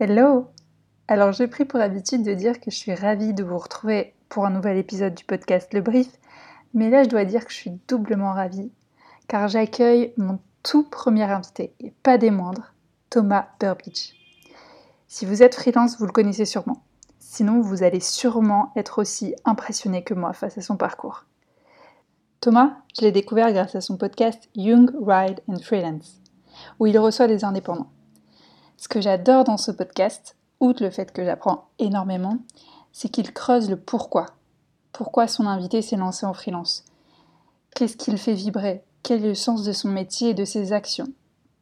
Hello Alors j'ai pris pour habitude de dire que je suis ravie de vous retrouver pour un nouvel épisode du podcast Le Brief, mais là je dois dire que je suis doublement ravie car j'accueille mon tout premier invité, et pas des moindres, Thomas Burbidge. Si vous êtes freelance, vous le connaissez sûrement. Sinon, vous allez sûrement être aussi impressionné que moi face à son parcours. Thomas, je l'ai découvert grâce à son podcast Young, Ride and Freelance, où il reçoit des indépendants. Ce que j'adore dans ce podcast, outre le fait que j'apprends énormément, c'est qu'il creuse le pourquoi. Pourquoi son invité s'est lancé en freelance Qu'est-ce qui le fait vibrer Quel est le sens de son métier et de ses actions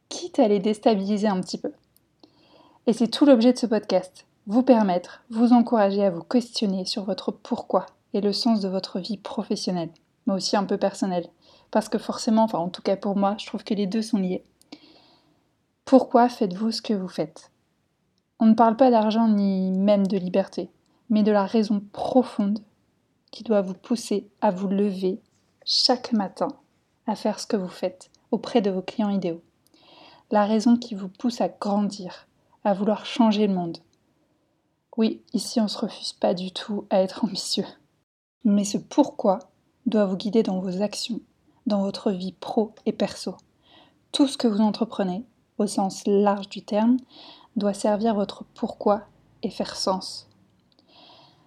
Quitte à les déstabiliser un petit peu. Et c'est tout l'objet de ce podcast, vous permettre, vous encourager à vous questionner sur votre pourquoi et le sens de votre vie professionnelle, mais aussi un peu personnelle. Parce que forcément, enfin en tout cas pour moi, je trouve que les deux sont liés. Pourquoi faites-vous ce que vous faites? On ne parle pas d'argent ni même de liberté, mais de la raison profonde qui doit vous pousser à vous lever chaque matin à faire ce que vous faites auprès de vos clients idéaux. La raison qui vous pousse à grandir, à vouloir changer le monde. Oui, ici on ne se refuse pas du tout à être ambitieux. Mais ce pourquoi doit vous guider dans vos actions, dans votre vie pro et perso. Tout ce que vous entreprenez, au sens large du terme, doit servir votre pourquoi et faire sens.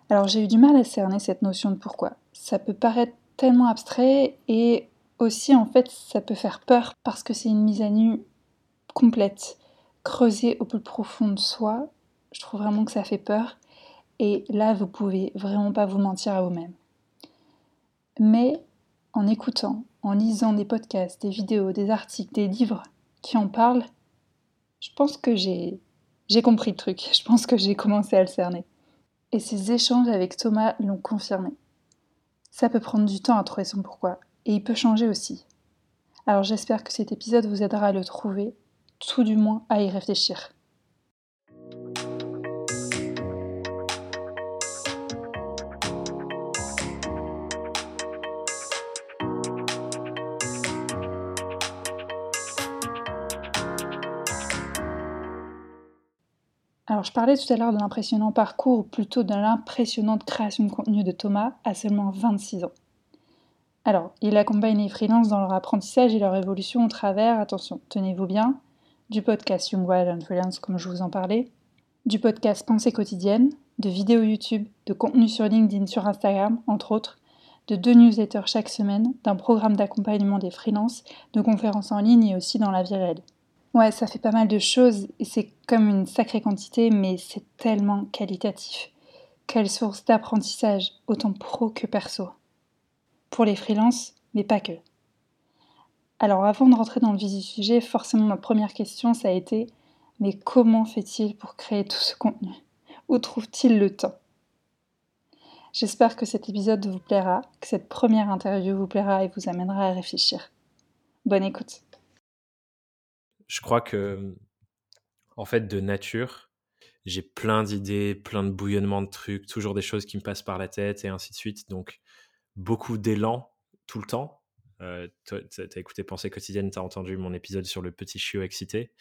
Alors j'ai eu du mal à cerner cette notion de pourquoi. Ça peut paraître tellement abstrait et aussi en fait ça peut faire peur parce que c'est une mise à nu complète, creusée au plus profond de soi. Je trouve vraiment que ça fait peur et là vous pouvez vraiment pas vous mentir à vous-même. Mais en écoutant, en lisant des podcasts, des vidéos, des articles, des livres qui en parlent, je pense que j'ai compris le truc. Je pense que j'ai commencé à le cerner. Et ces échanges avec Thomas l'ont confirmé. Ça peut prendre du temps à trouver son pourquoi, et il peut changer aussi. Alors j'espère que cet épisode vous aidera à le trouver, tout du moins à y réfléchir. Alors, je parlais tout à l'heure de l'impressionnant parcours, ou plutôt de l'impressionnante création de contenu de Thomas à seulement 26 ans. Alors, il accompagne les freelances dans leur apprentissage et leur évolution au travers, attention, tenez-vous bien, du podcast Young Wild and Freelance, comme je vous en parlais, du podcast Pensée quotidienne, de vidéos YouTube, de contenu sur LinkedIn, sur Instagram, entre autres, de deux newsletters chaque semaine, d'un programme d'accompagnement des freelances, de conférences en ligne et aussi dans la vie réelle. Ouais, ça fait pas mal de choses et c'est comme une sacrée quantité, mais c'est tellement qualitatif. Quelle source d'apprentissage, autant pro que perso. Pour les freelances, mais pas que. Alors avant de rentrer dans le vif du sujet, forcément ma première question ça a été mais comment fait-il pour créer tout ce contenu? Où trouve-t-il le temps? J'espère que cet épisode vous plaira, que cette première interview vous plaira et vous amènera à réfléchir. Bonne écoute je crois que, en fait, de nature, j'ai plein d'idées, plein de bouillonnements de trucs, toujours des choses qui me passent par la tête et ainsi de suite. Donc, beaucoup d'élan tout le temps. Euh, tu as écouté Pensée quotidienne, tu as entendu mon épisode sur le petit chiot excité.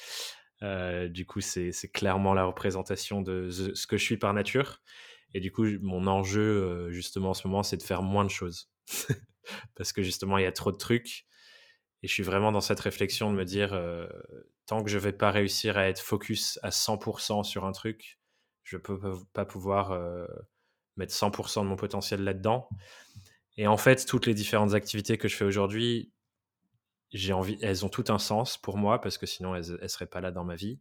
Euh, du coup, c'est clairement la représentation de ce que je suis par nature. Et du coup, mon enjeu, euh, justement, en ce moment, c'est de faire moins de choses. Parce que justement, il y a trop de trucs. Et je suis vraiment dans cette réflexion de me dire, euh, tant que je vais pas réussir à être focus à 100% sur un truc, je peux pas pouvoir euh, mettre 100% de mon potentiel là-dedans. Et en fait, toutes les différentes activités que je fais aujourd'hui, j'ai envie, elles ont tout un sens pour moi parce que sinon elles, ne seraient pas là dans ma vie.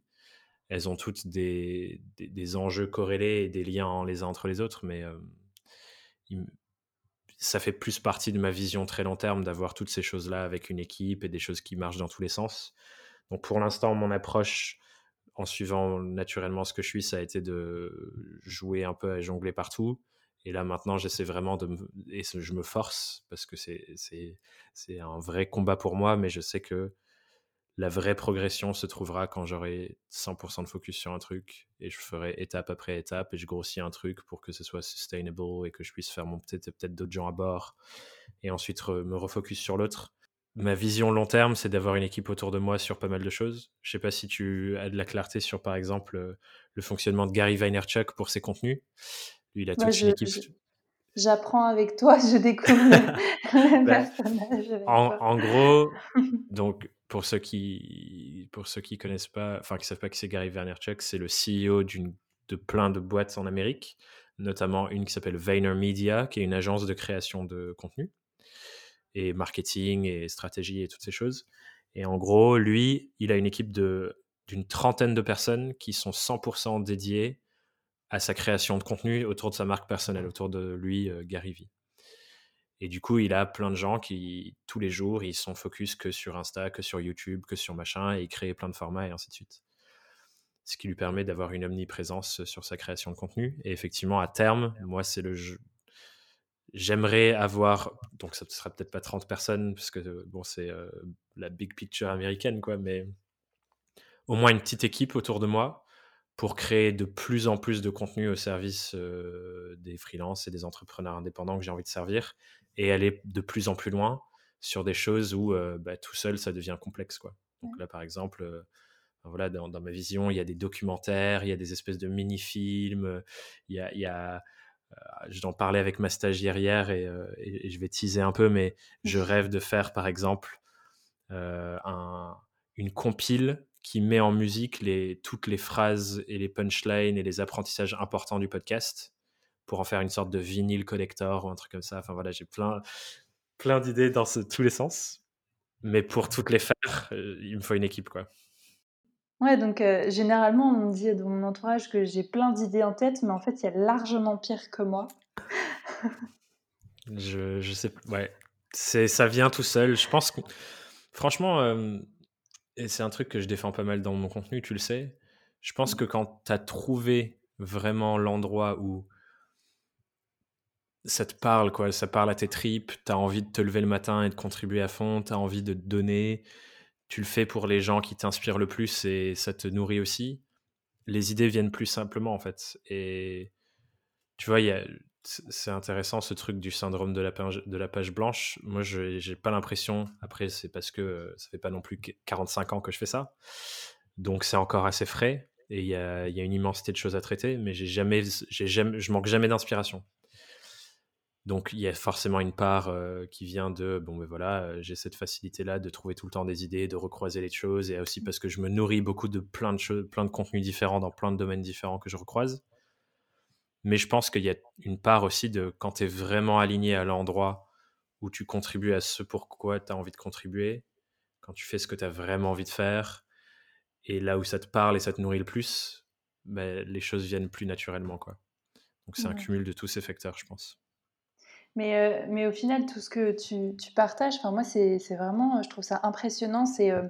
Elles ont toutes des, des, enjeux corrélés et des liens les uns entre les autres, mais euh, ça fait plus partie de ma vision très long terme d'avoir toutes ces choses-là avec une équipe et des choses qui marchent dans tous les sens. Donc pour l'instant, mon approche en suivant naturellement ce que je suis, ça a été de jouer un peu à jongler partout. Et là maintenant, j'essaie vraiment de me... Et je me force parce que c'est un vrai combat pour moi, mais je sais que la vraie progression se trouvera quand j'aurai 100% de focus sur un truc et je ferai étape après étape et je grossis un truc pour que ce soit sustainable et que je puisse faire mon peut-être peut-être d'autres gens à bord et ensuite me refocus sur l'autre. ma vision long terme, c'est d'avoir une équipe autour de moi sur pas mal de choses. Je sais pas si tu as de la clarté sur, par exemple, euh, le fonctionnement de Gary Vaynerchuk pour ses contenus. Lui, il a toute une équipe. J'apprends avec toi, je découvre le, bah, personnage. En, en, gros, donc pour ceux qui pour qui connaissent pas, enfin qui savent pas que c'est Gary Vaynerchuk, c'est le CEO d'une de plein de boîtes en Amérique, notamment une qui s'appelle VaynerMedia, qui est une agence de création de contenu et marketing et stratégie et toutes ces choses. Et en gros, lui, il a une équipe de d'une trentaine de personnes qui sont 100% dédiées à sa création de contenu autour de sa marque personnelle, autour de lui, euh, Gary Vee. Et du coup, il a plein de gens qui, tous les jours, ils sont focus que sur Insta, que sur YouTube, que sur machin, et ils créent plein de formats et ainsi de suite. Ce qui lui permet d'avoir une omniprésence sur sa création de contenu. Et effectivement, à terme, moi, c'est le jeu. J'aimerais avoir, donc ça ne sera peut-être pas 30 personnes, parce que bon, c'est euh, la big picture américaine, quoi, mais au moins une petite équipe autour de moi pour créer de plus en plus de contenu au service euh, des freelances et des entrepreneurs indépendants que j'ai envie de servir et aller de plus en plus loin sur des choses où euh, bah, tout seul ça devient complexe quoi. Donc là par exemple, euh, voilà dans, ma vision il y a des documentaires, il y a des espèces de mini-films, il y a, il y a je t'en parlais avec ma stagiaire hier et, et, je vais teaser un peu, mais je rêve de faire par exemple un, une compile qui met en musique les, toutes les phrases et les punchlines et les apprentissages importants du podcast pour en faire une sorte de vinyle collector ou un truc comme ça. Enfin voilà, j'ai plein, plein d'idées dans tous les sens. Mais pour toutes les faire, euh, il me faut une équipe, quoi. Ouais, donc euh, généralement, on me dit dans mon entourage que j'ai plein d'idées en tête, mais en fait, il y a largement pire que moi. je, je sais, ouais. Ça vient tout seul. Je pense que, franchement, euh, et c'est un truc que je défends pas mal dans mon contenu, tu le sais. Je pense mmh. que quand tu as trouvé vraiment l'endroit où ça te parle, quoi, ça parle à tes tripes, tu as envie de te lever le matin et de contribuer à fond, tu as envie de te donner, tu le fais pour les gens qui t'inspirent le plus et ça te nourrit aussi, les idées viennent plus simplement en fait. Et tu vois, c'est intéressant ce truc du syndrome de la page, blanche. Moi, je n'ai pas l'impression, après, c'est parce que euh, ça fait pas non plus 45 ans que je fais ça. Donc, c'est encore assez frais et il y a, une immensité de choses à traiter, mais jamais, jamais, je manque jamais d'inspiration. Donc, il y a forcément une part euh, qui vient de, bon, ben voilà, euh, j'ai cette facilité-là de trouver tout le temps des idées, de recroiser les choses, et aussi parce que je me nourris beaucoup de plein de choses, plein de contenus différents dans plein de domaines différents que je recroise. Mais je pense qu'il y a une part aussi de quand tu es vraiment aligné à l'endroit où tu contribues à ce pourquoi tu as envie de contribuer, quand tu fais ce que tu as vraiment envie de faire, et là où ça te parle et ça te nourrit le plus, ben, les choses viennent plus naturellement. Quoi. Donc c'est un cumul de tous ces facteurs, je pense. Mais, euh, mais au final, tout ce que tu, tu partages, moi, c'est vraiment, je trouve ça impressionnant. C'est, euh,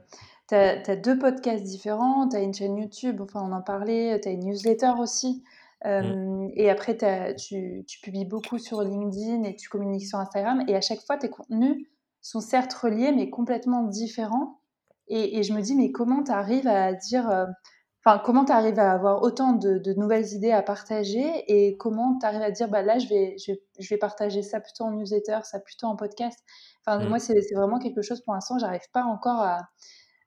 tu as, deux podcasts différents, tu as une chaîne YouTube, enfin, on en parlait, tu as une newsletter aussi. Mmh. Et après, tu, tu, publies beaucoup sur LinkedIn et tu communiques sur Instagram. Et à chaque fois, tes contenus sont certes reliés, mais complètement différents. Et, et je me dis, mais comment tu arrives à dire. Enfin, comment tu arrives à avoir autant de, de, nouvelles idées à partager et comment tu arrives à dire, bah là, je vais, je, je, vais partager ça plutôt en newsletter, ça plutôt en podcast? Enfin, mmh. moi, c'est vraiment quelque chose pour l'instant, j'arrive pas encore à,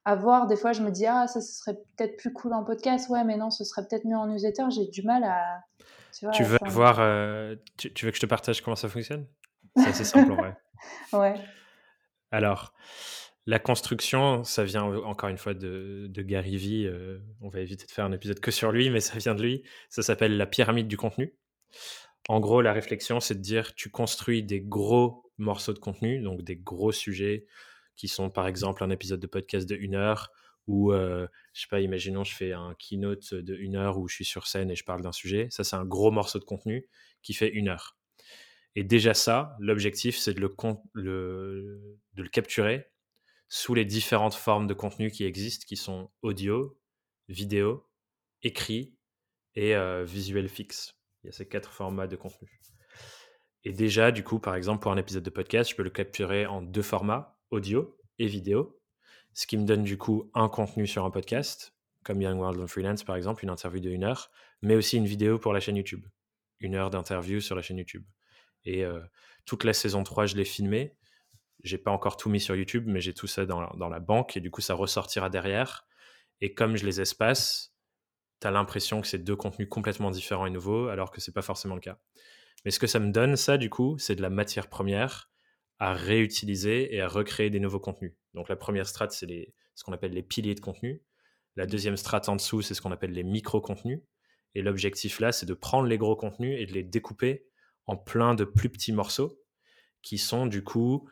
à voir. Des fois, je me dis, ah, ça, ce serait peut-être plus cool en podcast. Ouais, mais non, ce serait peut-être mieux en newsletter. J'ai du mal à. Tu, vois, tu veux voir. Euh, tu, veux que je te partage comment ça fonctionne? C'est assez simple, en vrai. ouais. Alors, la construction, ça vient encore une fois de, de Gary Vee. Euh, on va éviter de faire un épisode que sur lui, mais ça vient de lui. Ça s'appelle la pyramide du contenu. En gros, la réflexion, c'est de dire tu construis des gros morceaux de contenu, donc des gros sujets, qui sont par exemple un épisode de podcast de une heure ou euh, je sais pas, imaginons je fais un keynote de une heure où je suis sur scène et je parle d'un sujet. Ça, c'est un gros morceau de contenu qui fait une heure. Et déjà ça, l'objectif, c'est de le, de le capturer sous les différentes formes de contenu qui existent, qui sont audio, vidéo, écrit et euh, visuel fixe. Il y a ces quatre formats de contenu. Et déjà, du coup, par exemple, pour un épisode de podcast, je peux le capturer en deux formats, audio et vidéo, ce qui me donne du coup un contenu sur un podcast, comme Young World on Freelance par exemple, une interview de une heure, mais aussi une vidéo pour la chaîne YouTube, une heure d'interview sur la chaîne YouTube. Et euh, toute la saison 3, je l'ai filmé. J'ai pas encore tout mis sur YouTube, mais j'ai tout ça dans, dans, la banque et du coup, ça ressortira derrière. Et comme je les espace, tu as l'impression que c'est deux contenus complètement différents et nouveaux, alors que c'est pas forcément le cas. Mais ce que ça me donne, ça, du coup, c'est de la matière première à réutiliser et à recréer des nouveaux contenus. Donc la première strate, c'est ce qu'on appelle les piliers de contenu. La deuxième strate en dessous, c'est ce qu'on appelle les micro-contenus. Et l'objectif là, c'est de prendre les gros contenus et de les découper en plein de plus petits morceaux qui sont du coup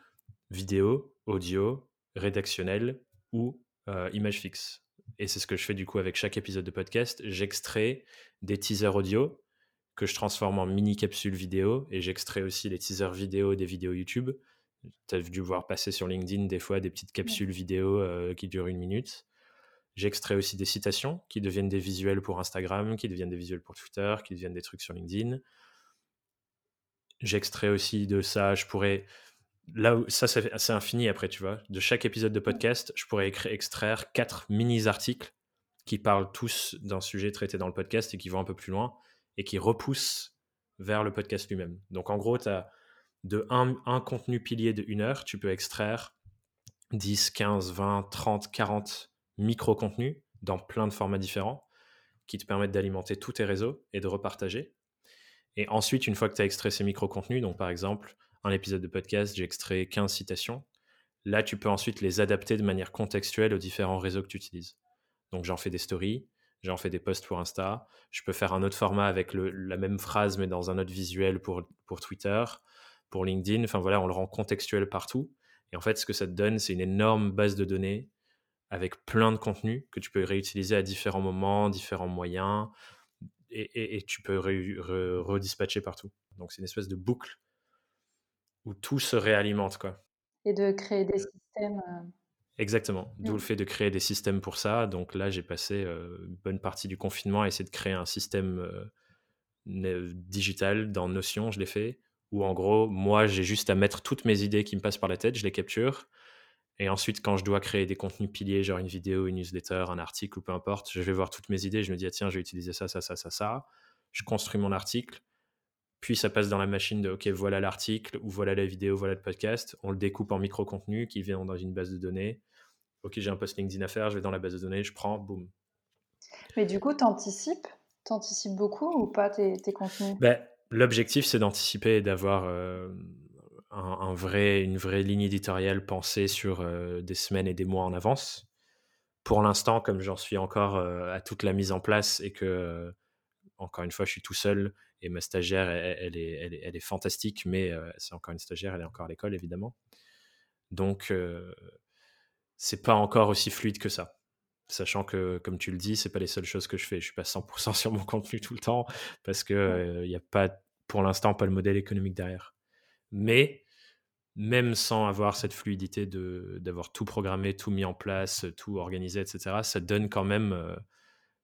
vidéo, audio, rédactionnel ou euh, image fixe. Et c'est ce que je fais du coup avec chaque épisode de podcast. J'extrais des teasers audio que je transforme en mini capsules vidéo et j'extrais aussi les teasers vidéo des vidéos YouTube. Tu as dû voir passer sur LinkedIn des fois des petites capsules vidéo euh, qui durent une minute. J'extrais aussi des citations qui deviennent des visuels pour Instagram, qui deviennent des visuels pour Twitter, qui deviennent des trucs sur LinkedIn. J'extrais aussi de ça, je pourrais. Là, ça, c'est infini après, tu vois. De chaque épisode de podcast, je pourrais extraire quatre mini-articles qui parlent tous d'un sujet traité dans le podcast et qui vont un peu plus loin et qui repoussent vers le podcast lui-même. Donc, en gros, tu as de un, un contenu pilier de une heure, tu peux extraire 10, 15, 20, 30, 40 micro-contenus dans plein de formats différents qui te permettent d'alimenter tous tes réseaux et de repartager. Et ensuite, une fois que tu as extrait ces micro-contenus, donc par exemple, un épisode de podcast, j'ai extrait 15 citations, là, tu peux ensuite les adapter de manière contextuelle aux différents réseaux que tu utilises. Donc j'en fais des stories, j'en fais des posts pour Insta, je peux faire un autre format avec la même phrase mais dans un autre visuel pour, Twitter, pour LinkedIn, enfin voilà, on le rend contextuel partout. Et en fait, ce que ça te donne, c'est une énorme base de données avec plein de contenus que tu peux réutiliser à différents moments, différents moyens, et, tu peux redispatcher partout. Donc c'est une espèce de boucle où tout se réalimente. Quoi. Et de créer des systèmes. Euh, Exactement, d'où le fait de créer des systèmes pour ça. Donc là, j'ai passé euh, une bonne partie du confinement à essayer de créer un système euh, digital dans Notion, je l'ai fait, où en gros, moi, j'ai juste à mettre toutes mes idées qui me passent par la tête, je les capture, et ensuite, quand je dois créer des contenus piliers, genre une vidéo, une newsletter, un article ou peu importe, je vais voir toutes mes idées. Je me dis, ah, tiens, je vais utiliser ça, ça, ça, ça, ça. Je construis mon article. Puis ça passe dans la machine de, OK, voilà l'article, ou voilà la vidéo, voilà le podcast. On le découpe en micro-contenus qui viennent dans une base de données. OK, j'ai un post LinkedIn à faire, je vais dans la base de données, je prends, boum. Mais du coup, tu anticipes T'anticipes beaucoup ou pas tes, contenus? Ben, L'objectif, c'est d'anticiper et d'avoir euh, un, vrai, une vraie ligne éditoriale pensée sur euh, des semaines et des mois en avance. Pour l'instant, comme j'en suis encore euh, à toute la mise en place et que, encore une fois, je suis tout seul et ma stagiaire, elle, est, elle, est, elle est, fantastique, mais c'est encore une stagiaire, elle est encore à l'école, évidemment. Donc, c'est pas encore aussi fluide que ça. Sachant que, comme tu le dis, c'est pas les seules choses que je fais. Je suis pas 100% sur mon contenu tout le temps parce que il n'y a pas, pour l'instant, pas le modèle économique derrière. Mais même sans avoir cette fluidité d'avoir tout programmé, tout mis en place, tout organisé, etc., ça donne quand même euh,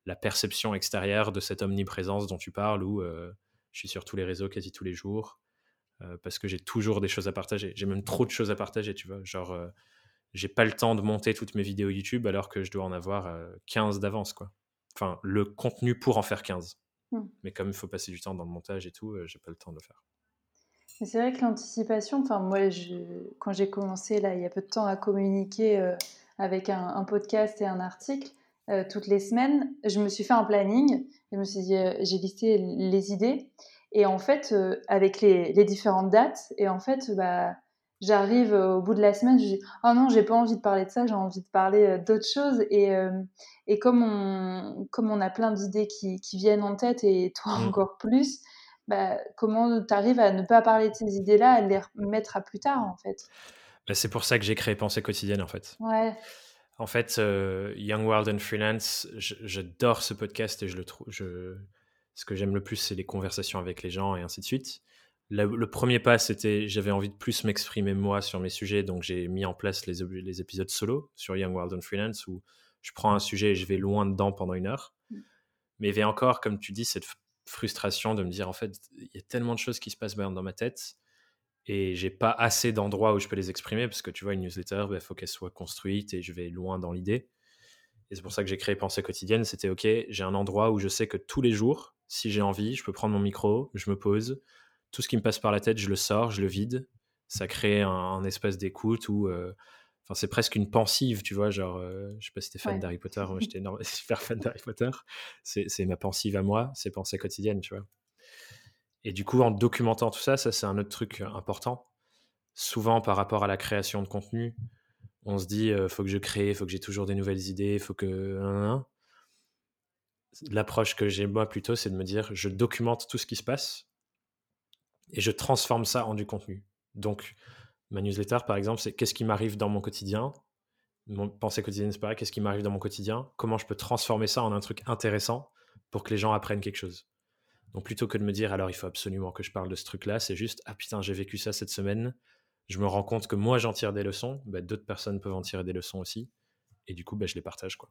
la perception extérieure de cette omniprésence dont tu parles, où euh, je suis sur tous les réseaux quasi tous les jours, euh, parce que j'ai toujours des choses à partager. J'ai même trop de choses à partager, tu vois. Genre, j'ai pas le temps de monter toutes mes vidéos YouTube alors que je dois en avoir 15 d'avance, quoi. Enfin, le contenu pour en faire 15. Mmh. Mais comme il faut passer du temps dans le montage et tout, j'ai pas le temps de le faire. C'est vrai que l'anticipation, enfin moi, quand j'ai commencé là, il y a peu de temps à communiquer euh, avec un, podcast et un article euh, toutes les semaines, je me suis fait un planning. je me suis dit, euh, j'ai listé les idées et en fait, avec les, différentes dates, et en fait, bah, j'arrive au bout de la semaine, je dis, oh non, j'ai pas envie de parler de ça, j'ai envie de parler d'autres choses. Et, et comme on, comme on a plein d'idées qui, qui, viennent en tête et toi mmh. encore plus bah, comment tu arrives à ne pas parler de ces idées-là, à les remettre à plus tard, en fait? Bah, C'est pour ça que j'ai créé Pensée quotidienne, en fait. Ouais. En fait, euh, Young World and Freelance, j'adore ce podcast et je le trouve. Je... Ce que j'aime le plus, c'est les conversations avec les gens et ainsi de suite. Le, premier pas, c'était j'avais envie de plus m'exprimer moi sur mes sujets, donc j'ai mis en place les, les, épisodes solo sur Young World and Freelance où je prends un sujet et je vais loin dedans pendant une heure. Mm. Mais il y avait encore, comme tu dis, cette frustration de me dire en fait, il y a tellement de choses qui se passent dans ma tête et j'ai pas assez d'endroits où je peux les exprimer parce que tu vois, une newsletter, il bah, faut qu'elle soit construite et je vais loin dans l'idée. Et c'est pour ça que j'ai créé Pensée quotidienne. C'était OK, j'ai un endroit où je sais que tous les jours, si j'ai envie, je peux prendre mon micro, je me pose, tout ce qui me passe par la tête, je le sors, je le vide Ça crée un, espèce d'écoute où Enfin, c'est presque une pensive, tu vois, genre, je sais pas si t'es fan d'Harry Potter, moi j'étais super fan d'Harry Potter, c'est ma pensive à moi, c'est pensée quotidienne, tu vois. Et du coup, en documentant tout ça, ça c'est un autre truc important. Souvent, par rapport à la création de contenu, on se dit, il faut que je crée, faut que j'ai toujours des nouvelles idées, faut que... L'approche que j'ai moi plutôt, c'est de me dire, je documente tout ce qui se passe et je transforme ça en du contenu. Donc, ma newsletter, par exemple, c'est qu'est-ce qui m'arrive dans mon quotidien? Mon pensée quotidienne, c'est pareil, qu'est-ce qui m'arrive dans mon quotidien? Comment je peux transformer ça en un truc intéressant pour que les gens apprennent quelque chose? Donc plutôt que de me dire, alors il faut absolument que je parle de ce truc-là, c'est juste, ah putain, j'ai vécu ça cette semaine. Je me rends compte que moi, j'en tire des leçons. Bah, d'autres personnes peuvent en tirer des leçons aussi. Et du coup, bah, je les partage. Quoi.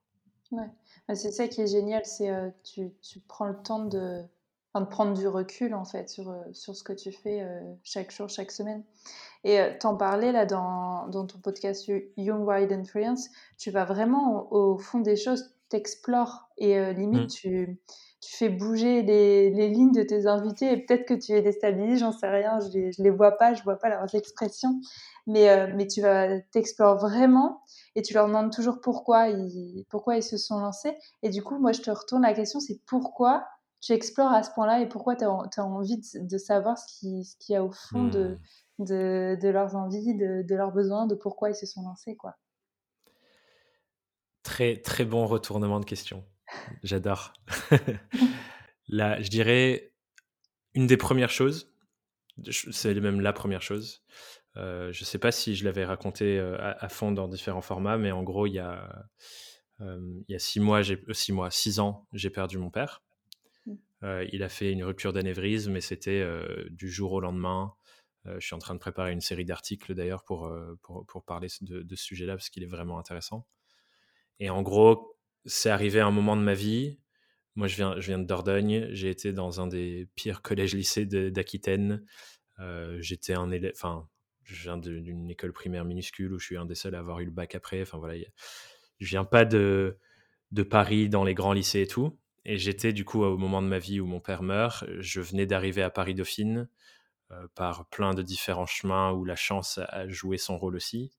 Ouais. Bah, c'est ça qui est génial, c'est euh, tu, tu prends le temps de, de prendre du recul en fait sur, euh, sur ce que tu fais euh, chaque jour, chaque semaine. Et euh, t'en parlais là dans, dans, ton podcast Young Wide Influence, tu vas vraiment au, fond des choses, t'explores et limite mmh. tu, tu fais bouger les, les, lignes de tes invités et peut-être que tu les déstabilises, j'en sais rien, je les, je les vois pas, je vois pas leurs expressions, mais, mais tu vas t'explores vraiment et tu leur demandes toujours pourquoi ils, pourquoi ils se sont lancés. Et du coup, moi je te retourne la question, c'est pourquoi tu explores à ce point-là et pourquoi tu as, envie de, savoir ce qu'il ce y a au fond de, hmm. de, de, leurs envies, de, de, leurs besoins, de pourquoi ils se sont lancés. Quoi. Très, très bon retournement de question. J'adore. Là, je dirais une des premières choses, c'est même la première chose. Euh, je ne sais pas si je l'avais raconté euh, à, fond dans différents formats, mais en gros, il y a, euh, il y a six mois, six mois, six ans, j'ai perdu mon père. Euh, il a fait une rupture d'anévrisme, mais c'était du jour au lendemain. Je suis en train de préparer une série d'articles d'ailleurs pour, pour, parler de, ce sujet-là, parce qu'il est vraiment intéressant. Et en gros, c'est arrivé à un moment de ma vie. Moi, je viens, de Dordogne. J'ai été dans un des pires collèges-lycées d'Aquitaine. J'étais un élève. Enfin, je viens d'une école primaire minuscule où je suis un des seuls à avoir eu le bac après. Enfin, voilà. Je viens pas de, de Paris dans les grands lycées et tout. Et j'étais du coup au moment de ma vie où mon père meurt. Je venais d'arriver à Paris-Dauphine euh, par plein de différents chemins où la chance a joué son rôle aussi.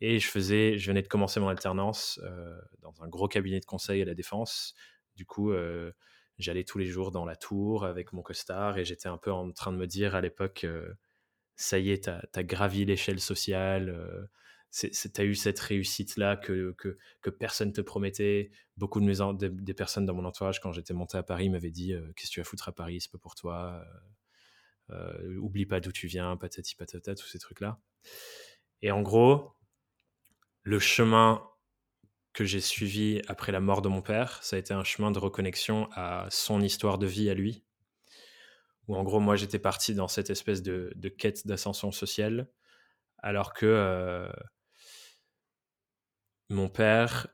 Et je faisais, je venais de commencer mon alternance euh, dans un gros cabinet de conseil à la Défense. Du coup, euh, j'allais tous les jours dans la tour avec mon costard et j'étais un peu en train de me dire à l'époque, ça y est, tu as, gravi l'échelle sociale, tu as eu cette réussite-là que, que, que, personne te promettait. Beaucoup de mes, des, personnes dans mon entourage, quand j'étais monté à Paris, m'avaient dit euh, Qu'est-ce que tu vas foutre à Paris C'est pas pour toi. Euh, euh, oublie pas d'où tu viens, patati patata, tous ces trucs-là. Et en gros, le chemin que j'ai suivi après la mort de mon père, ça a été un chemin de reconnexion à son histoire de vie à lui. Où en gros, moi, j'étais parti dans cette espèce de, quête d'ascension sociale, alors que mon père,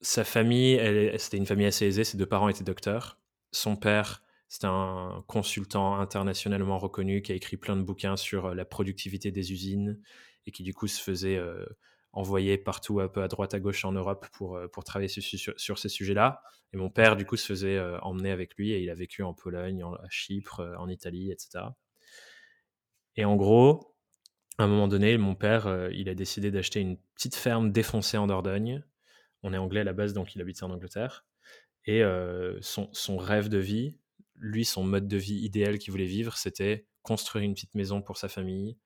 sa famille, c'était une famille assez aisée. Ses deux parents étaient docteurs. Son père, c'était un consultant internationalement reconnu qui a écrit plein de bouquins sur euh, la productivité des usines et qui du coup se faisait euh, envoyer partout un peu à droite à gauche en Europe pour, euh, pour travailler sur, ces sujets-là. Et mon père du coup se faisait emmener avec lui et il a vécu en Pologne, à Chypre, en Italie, etc. Et en gros, à un moment donné, mon père, euh, il a décidé d'acheter une petite ferme défoncée en Dordogne. On est anglais à la base, donc il habitait en Angleterre. Et euh, son, son, rêve de vie, lui, son mode de vie idéal qu'il voulait vivre, c'était construire une petite maison pour sa famille,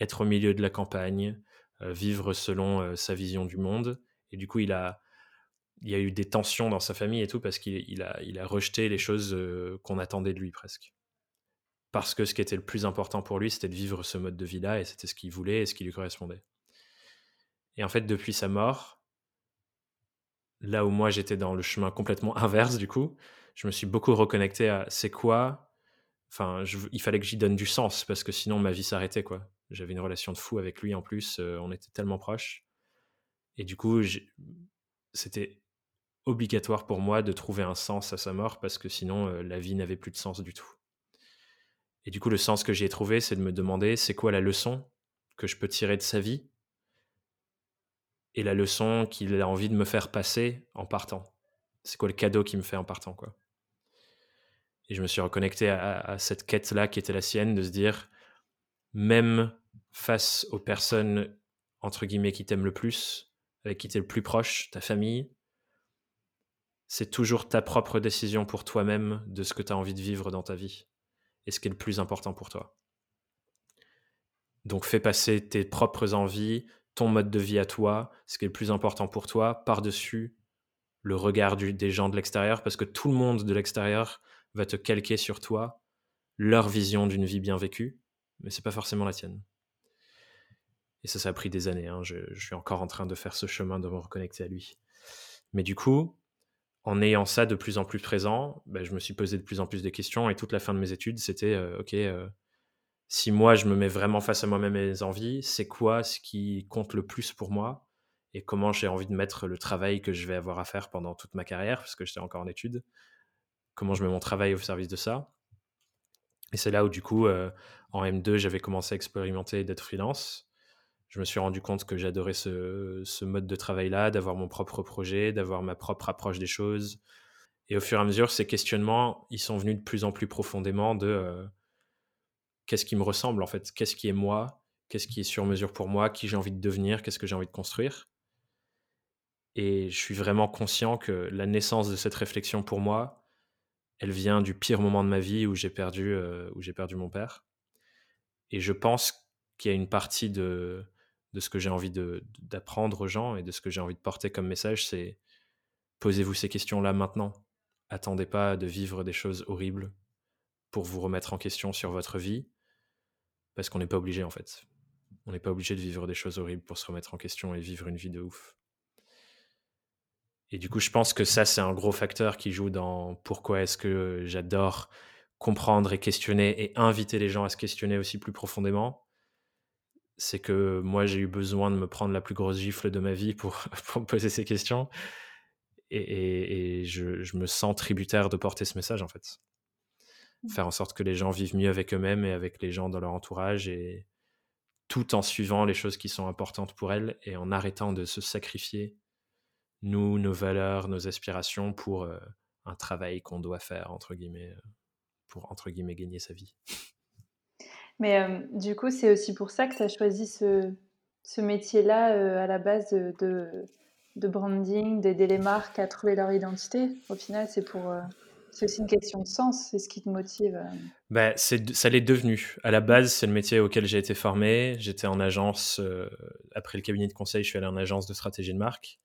être au milieu de la campagne, euh, vivre selon sa vision du monde. Et du coup, il a, il y a eu des tensions dans sa famille et tout, parce qu'il il a, il a rejeté les choses qu'on attendait de lui presque parce que ce qui était le plus important pour lui, c'était de vivre ce mode de vie-là, et c'était ce qu'il voulait et ce qui lui correspondait. Et en fait, depuis sa mort, là où moi j'étais dans le chemin complètement inverse, du coup, je me suis beaucoup reconnecté à c'est quoi. Enfin, il fallait que j'y donne du sens parce que sinon ma vie s'arrêtait, quoi. J'avais une relation de fou avec lui en plus, euh, on était tellement proches. Et du coup, c'était obligatoire pour moi de trouver un sens à sa mort parce que sinon euh, la vie n'avait plus de sens du tout. Et du coup, le sens que j'ai trouvé, c'est de me demander c'est quoi la leçon que je peux tirer de sa vie et la leçon qu'il a envie de me faire passer en partant? C'est quoi le cadeau qu'il me fait en partant, quoi? Et je me suis reconnecté à, cette quête-là qui était la sienne, de se dire, même, face aux personnes, entre guillemets, qui t'aiment le plus, avec qui tu es le plus proche, ta famille, c'est toujours ta propre décision pour toi-même de ce que tu as envie de vivre dans ta vie et ce qui est le plus important pour toi. Donc fais passer tes propres envies, ton mode de vie à toi, ce qui est le plus important pour toi, par-dessus le regard des gens de l'extérieur, parce que tout le monde de l'extérieur va te calquer sur toi leur vision d'une vie bien vécue, mais c'est pas forcément la tienne. Et ça, ça a pris des années. Hein. Je, suis encore en train de faire ce chemin de me reconnecter à lui. Mais du coup, en ayant ça de plus en plus présent, ben, je me suis posé de plus en plus de questions. Et toute la fin de mes études, c'était euh, OK, euh, si moi je me mets vraiment face à moi-même et mes envies, c'est quoi ce qui compte le plus pour moi et comment j'ai envie de mettre le travail que je vais avoir à faire pendant toute ma carrière, parce que j'étais encore en études? Comment je mets mon travail au service de ça? Et c'est là où, du coup, euh, en M2, j'avais commencé à expérimenter d'être freelance. Je me suis rendu compte que j'adorais ce, mode de travail-là, d'avoir mon propre projet, d'avoir ma propre approche des choses. Et au fur et à mesure, ces questionnements, ils sont venus de plus en plus profondément de euh, qu'est-ce qui me ressemble en fait, qu'est-ce qui est moi, qu'est-ce qui est sur mesure pour moi, qui j'ai envie de devenir, qu'est-ce que j'ai envie de construire? Et je suis vraiment conscient que la naissance de cette réflexion pour moi, elle vient du pire moment de ma vie où j'ai perdu, euh, où j'ai perdu mon père. Et je pense qu'il y a une partie de, de ce que j'ai envie d'apprendre aux gens et de ce que j'ai envie de porter comme message, c'est posez-vous ces questions-là maintenant. Attendez pas de vivre des choses horribles pour vous remettre en question sur votre vie, parce qu'on n'est pas obligé en fait. On n'est pas obligé de vivre des choses horribles pour se remettre en question et vivre une vie de ouf. Et du coup, je pense que ça, c'est un gros facteur qui joue dans pourquoi est-ce que j'adore comprendre et questionner et inviter les gens à se questionner aussi plus profondément. C'est que moi, j'ai eu besoin de me prendre la plus grosse gifle de ma vie pour, me poser ces questions. Et, je, je, me sens tributaire de porter ce message, en fait. Mmh. Faire en sorte que les gens vivent mieux avec eux-mêmes et avec les gens dans leur entourage, et tout en suivant les choses qui sont importantes pour elles et en arrêtant de se sacrifier nous, nos valeurs, nos aspirations pour euh, un travail qu'on doit faire, entre guillemets, euh, pour, entre guillemets, gagner sa vie. Mais euh, du coup, c'est aussi pour ça que tu as choisi ce, ce métier-là à la base de, de, branding, d'aider les marques à trouver leur identité. Au final, c'est pour... c'est aussi une question de sens, c'est ce qui te motive. Ben, ça l'est devenu. À la base, c'est le métier auquel j'ai été formé. J'étais en agence, après le cabinet de conseil, je suis allé en agence de stratégie de marque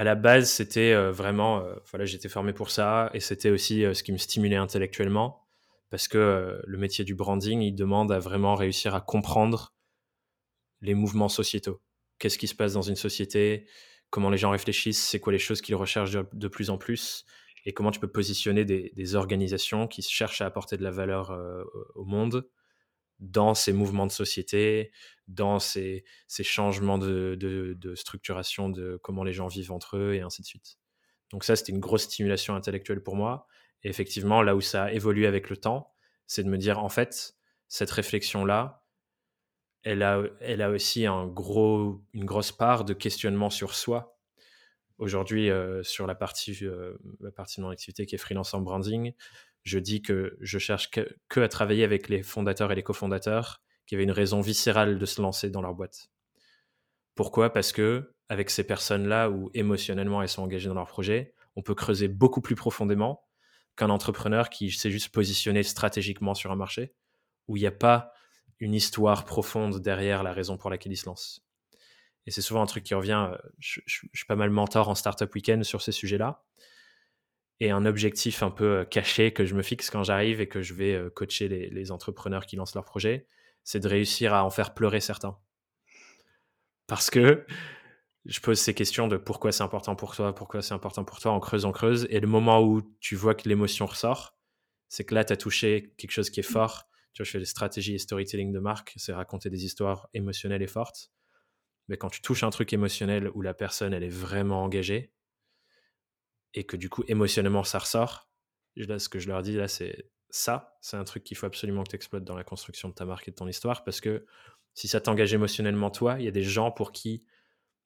à la base, c'était euh, vraiment, euh, voilà, j'étais formé pour ça et c'était aussi euh, ce qui me stimulait intellectuellement parce que le métier du branding, il demande à vraiment réussir à comprendre les mouvements sociétaux. Qu'est-ce qui se passe dans une société? Comment les gens réfléchissent? C'est quoi les choses qu'ils recherchent de, plus en plus? Et comment tu peux positionner des, des, organisations qui cherchent à apporter de la valeur au monde? Dans ces mouvements de société, dans ces, changements de, structuration de comment les gens vivent entre eux et ainsi de suite. Donc ça, c'était une grosse stimulation intellectuelle pour moi. Et effectivement, là où ça a évolué avec le temps, c'est de me dire, en fait, cette réflexion-là, elle a, aussi une grosse part de questionnement sur soi. Aujourd'hui, euh, sur euh, la partie de mon activité qui est freelance en branding, je dis que je cherche que, à travailler avec les fondateurs et les cofondateurs qui avaient une raison viscérale de se lancer dans leur boîte. Pourquoi? Parce que avec ces personnes-là où émotionnellement elles sont engagées dans leur projet, on peut creuser beaucoup plus profondément qu'un entrepreneur qui s'est juste positionné stratégiquement sur un marché, où il n'y a pas une histoire profonde derrière la raison pour laquelle il se lance. Et c'est souvent un truc qui revient, euh, je, je suis pas mal mentor en Startup Weekend sur ces sujets-là et un objectif un peu euh, caché que je me fixe quand j'arrive et que je vais euh, coacher les, entrepreneurs qui lancent leur projet, c'est de réussir à en faire pleurer certains. Parce que je pose ces questions de pourquoi c'est important pour toi, pourquoi c'est important pour toi, en creuse, en creuse. Et le moment où tu vois que l'émotion ressort, c'est que là, tu as touché quelque chose qui est fort. Tu vois, je fais des stratégies et storytelling de marque, c'est raconter des histoires émotionnelles et fortes. Mais quand tu touches un truc émotionnel où la personne, elle est vraiment engagée, et que du coup émotionnellement ça ressort, là ce que je leur dis là c'est ça, c'est un truc qu'il faut absolument que tu exploites dans la construction de ta marque et de ton histoire parce que si ça t'engage émotionnellement toi, il y a des gens pour qui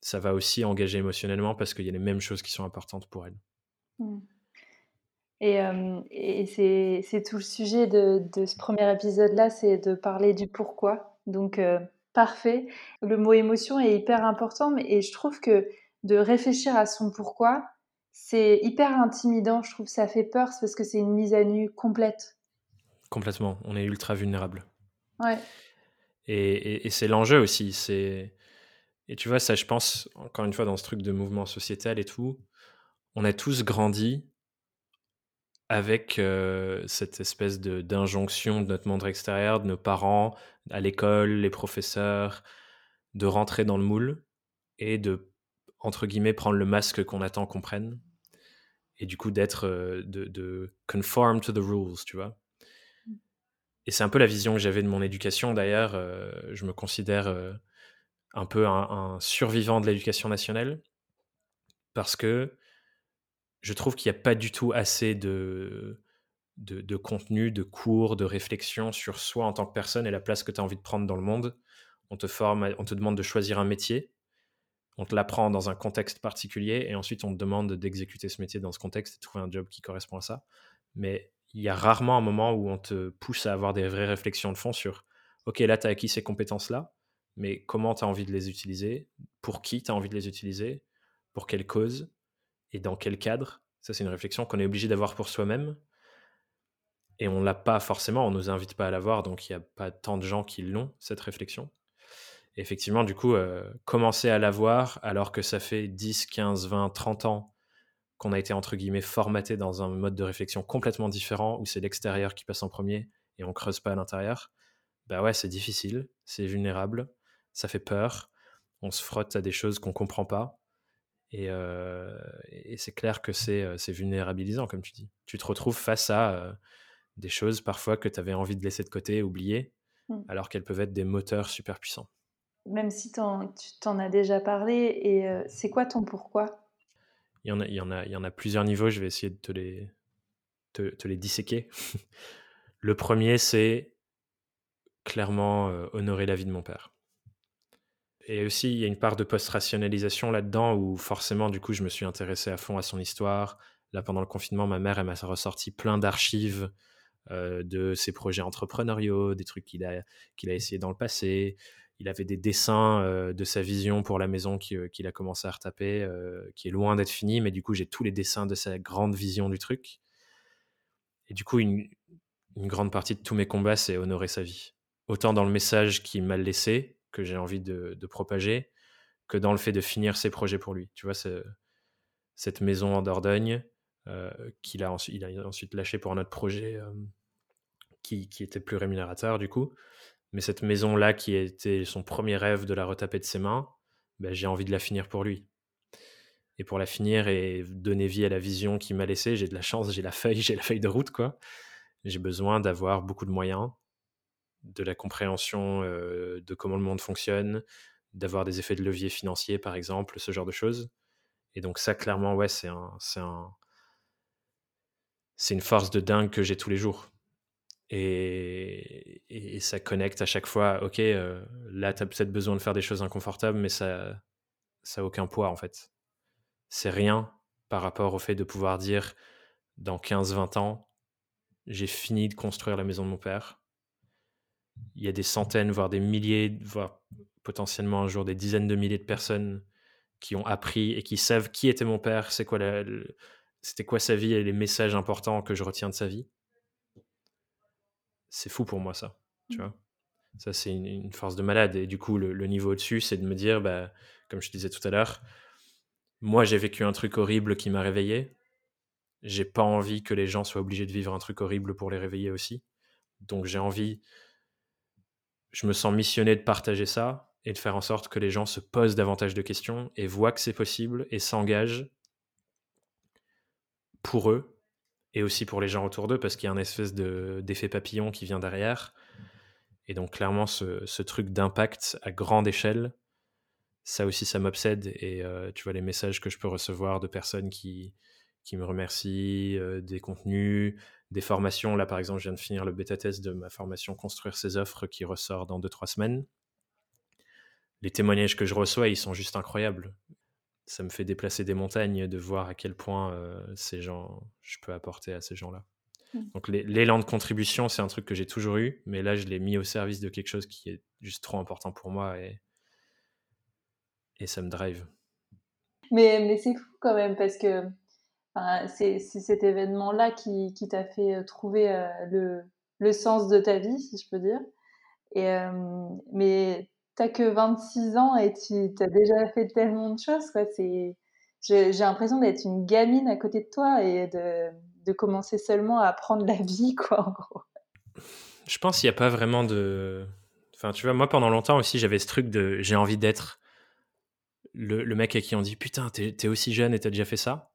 ça va aussi engager émotionnellement parce qu'il y a les mêmes choses qui sont importantes pour elles. Mmh. Et, et c'est tout le sujet de, de ce premier épisode-là, c'est de parler du pourquoi. Donc, euh, parfait. Le mot émotion est hyper important, mais, et je trouve que de réfléchir à son pourquoi, c'est hyper intimidant. Je trouve ça fait peur parce que c'est une mise à nu complète. Complètement. On est ultra vulnérable. Ouais. Et, et, c'est l'enjeu aussi. C'est et tu vois ça, je pense encore une fois dans ce truc de mouvement sociétal et tout, on a tous grandi avec euh, cette espèce de d'injonction de notre monde extérieur, de nos parents, à l'école, les professeurs, de rentrer dans le moule et de entre guillemets prendre le masque qu'on attend qu'on prenne et du coup d'être euh, de, de conform to the rules, tu vois. Et c'est un peu la vision que j'avais de mon éducation. D'ailleurs, euh, je me considère un peu un survivant de l'éducation nationale parce que je trouve qu'il n'y a pas du tout assez de, de, contenu, de cours, de réflexion sur soi en tant que personne et la place que tu as envie de prendre dans le monde. On te forme, on te demande de choisir un métier, on te l'apprend dans un contexte particulier et ensuite on te demande d'exécuter ce métier dans ce contexte et de trouver un job qui correspond à ça. Mais il y a rarement un moment où on te pousse à avoir des vraies réflexions de fond sur OK, là, tu as acquis ces compétences-là, mais comment tu as envie de les utiliser? Pour qui tu as envie de les utiliser? Pour quelle cause? Et dans quel cadre? Ça, c'est une réflexion qu'on est obligé d'avoir pour soi-même. Et on l'a pas forcément, on nous invite pas à l'avoir, donc il n'y a pas tant de gens qui l'ont, cette réflexion. Effectivement, du coup, euh, commencer à l'avoir alors que ça fait 10, 15, 20, 30 ans qu'on a été, entre guillemets, formaté dans un mode de réflexion complètement différent, où c'est l'extérieur qui passe en premier et on creuse pas à l'intérieur, bah ouais, c'est difficile, c'est vulnérable, ça fait peur, on se frotte à des choses qu'on comprend pas, et, c'est clair que c'est vulnérabilisant, comme tu dis. Tu te retrouves face à des choses parfois que tu avais envie de laisser de côté, oublier, mmh. alors qu'elles peuvent être des moteurs super puissants. Même si tu t'en as déjà parlé, et c'est quoi ton pourquoi? Il y, en a, plusieurs niveaux, je vais essayer de te les, te, les disséquer. Le premier, c'est clairement honorer la vie de mon père. Et aussi, il y a une part de post-rationalisation là-dedans où forcément, du coup, je me suis intéressé à fond à son histoire. Là, pendant le confinement, ma mère, elle m'a ressorti plein d'archives euh, de ses projets entrepreneuriaux, des trucs qu'il a, qu'il a essayé dans le passé. Il avait des dessins euh, de sa vision pour la maison euh, qu'il a commencé à retaper, qui est loin d'être fini, mais du coup, j'ai tous les dessins de sa grande vision du truc. Et du coup, une, une grande partie de tous mes combats, c'est honorer sa vie. Autant dans le message qu'il m'a laissé, que j'ai envie de, propager que dans le fait de finir ses projets pour lui. Tu vois, cette maison en Dordogne euh, qu'il a, ensuite, il a ensuite lâché pour un autre projet euh, qui, était plus rémunérateur du coup. Mais cette maison-là qui était son premier rêve de la retaper de ses mains, ben, j'ai envie de la finir pour lui. Et pour la finir et donner vie à la vision qu'il m'a laissée, j'ai de la chance, j'ai la feuille, j'ai la feuille de route, quoi. J'ai besoin d'avoir beaucoup de moyens, de la compréhension de comment le monde fonctionne, d'avoir des effets de levier financier, par exemple, ce genre de choses. Et donc ça, clairement, ouais, c'est un, c'est un, c'est une force de dingue que j'ai tous les jours. Et, ça connecte à chaque fois. Ok, là, tu as peut-être besoin de faire des choses inconfortables, mais ça, ça a aucun poids en fait. C'est rien par rapport au fait de pouvoir dire dans 15-20 ans, j'ai fini de construire la maison de mon père il y a des centaines, voire des milliers, voire potentiellement un jour des dizaines de milliers de personnes qui ont appris et qui savent qui était mon père, c'est quoi c'était quoi sa vie et les messages importants que je retiens de sa vie. C'est fou pour moi ça, tu vois? Ça c'est une, force de malade et du coup le, niveau au-dessus c'est de me dire, bah, comme je disais tout à l'heure, moi j'ai vécu un truc horrible qui m'a réveillé. J'ai pas envie que les gens soient obligés de vivre un truc horrible pour les réveiller aussi. Donc j'ai envie je me sens missionné de partager ça et de faire en sorte que les gens se posent davantage de questions et voient que c'est possible et s'engagent pour eux et aussi pour les gens autour d'eux parce qu'il y a un espèce d'effet papillon qui vient derrière. Et donc clairement ce, truc d'impact à grande échelle, ça aussi ça m'obsède et euh, tu vois les messages que je peux recevoir de personnes qui, qui me remercient, euh, des contenus, des formations. Là, par exemple, je viens de finir le bêta-test de ma formation Construire ses offres qui ressort dans 2-3 semaines. Les témoignages que je reçois, ils sont juste incroyables. Ça me fait déplacer des montagnes de voir à quel point euh, ces gens, je peux apporter à ces gens-là. Mmh. Donc l'é- l'élan de contribution, c'est un truc que j'ai toujours eu, mais là, je l'ai mis au service de quelque chose qui est juste trop important pour moi et, et ça me drive. Mais, mais c'est fou quand même parce que enfin, c'est cet événement-là qui, qui t'a fait euh, trouver euh, le, le sens de ta vie, si je peux dire. Et, euh, mais t'as que 26 ans et tu as déjà fait tellement de choses. quoi. C'est, j'ai l'impression d'être une gamine à côté de toi et de, de commencer seulement à apprendre la vie, quoi, en gros. Je pense qu'il n'y a pas vraiment de. Enfin, tu vois, moi, pendant longtemps aussi, j'avais ce truc de j'ai envie d'être le, mec à qui on dit Putain, t'es aussi jeune et t'as déjà fait ça.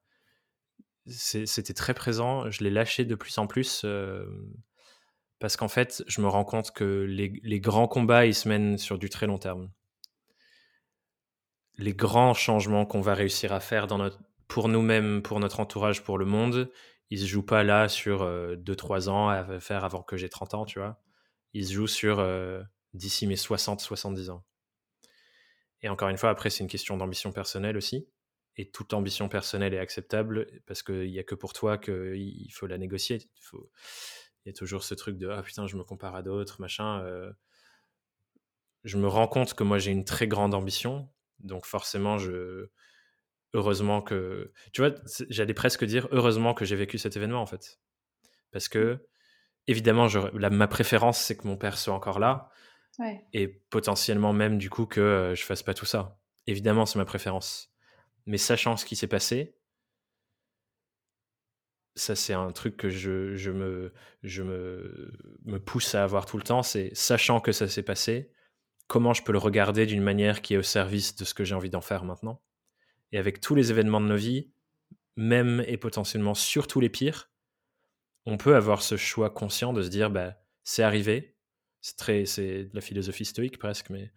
C'était très présent. Je l'ai lâché de plus en plus euh, parce qu'en fait, je me rends compte que les, grands combats, ils se mènent sur du très long terme. Les grands changements qu'on va réussir à faire pour nous-mêmes, pour notre entourage, pour le monde, ils se jouent pas là sur 2-3 ans à faire avant que j'ai 30 ans, tu vois. Ils se jouent sur euh, d'ici mes 60-70 ans. Et encore une fois, après, c'est une question d'ambition personnelle aussi. Et toute ambition personnelle est acceptable parce qu'il n'y a que pour toi qu'il faut la négocier. Faut... Il y a toujours ce truc de Ah putain, je me compare à d'autres, machin. euh. Je me rends compte que moi, j'ai une très grande ambition. Donc, forcément, je. Heureusement que. Tu vois, j'allais presque dire heureusement que j'ai vécu cet événement, en fait. Parce que, évidemment, je... la- ma préférence, c'est que mon père soit encore là Ouais. et potentiellement même du coup que euh, je fasse pas tout ça. Évidemment, c'est ma préférence. Mais sachant ce qui s'est passé, ça c'est un truc que je, me, me pousse à avoir tout le temps, c'est sachant que ça s'est passé, comment je peux le regarder d'une manière qui est au service de ce que j'ai envie d'en faire maintenant. Et avec tous les événements de nos vies, même et potentiellement surtout les pires, on peut avoir ce choix conscient de se dire bah, c'est arrivé, c'est très c'est de la philosophie stoïque presque, mais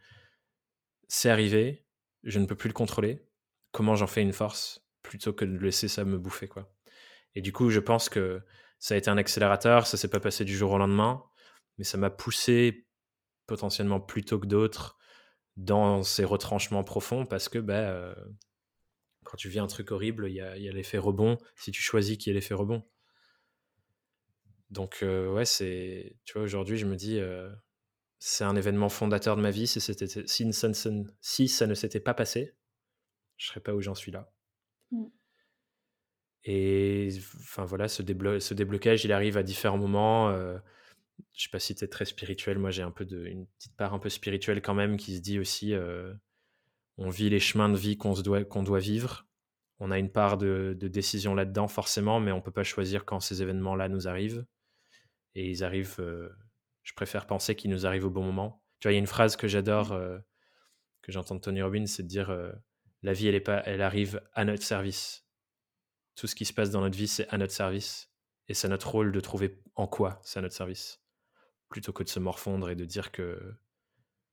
c'est arrivé, je ne peux plus le contrôler. Comment j'en fais une force plutôt que de laisser ça me bouffer quoi. Et du coup, je pense que ça a été un accélérateur, ça s'est pas passé du jour au lendemain, mais ça m'a poussé potentiellement plus tôt que d'autres dans ces retranchements profonds parce que bah, euh, quand tu vis un truc horrible, il y a, l'effet rebond si tu choisis qu'il y ait l'effet rebond. Donc euh, ouais, c'est tu vois aujourd'hui, je me dis euh, c'est un événement fondateur de ma vie. Si, ça, ne- ne s'était pas passé, je serais pas où j'en suis là. Mm. Et enfin voilà, ce, déblo- ce déblocage, il arrive à différents moments. euh, je sais pas si tu es très spirituel. Moi, j'ai un peu de, une petite part un peu spirituelle quand même qui se dit aussi euh, on vit les chemins de vie qu'on, doit, qu'on doit vivre. On a une part de, de décision là-dedans, forcément, mais on peut pas choisir quand ces événements-là nous arrivent. Et ils arrivent, euh, je préfère penser qu'ils nous arrivent au bon moment. Tu vois, il y a une phrase que j'adore, euh, que j'entends de Tony Robbins, c'est de dire la vie, elle, est pas, elle arrive à notre service. Tout ce qui se passe dans notre vie, c'est à notre service. Et c'est notre rôle de trouver en quoi c'est à notre service. Plutôt que de se morfondre et de dire que,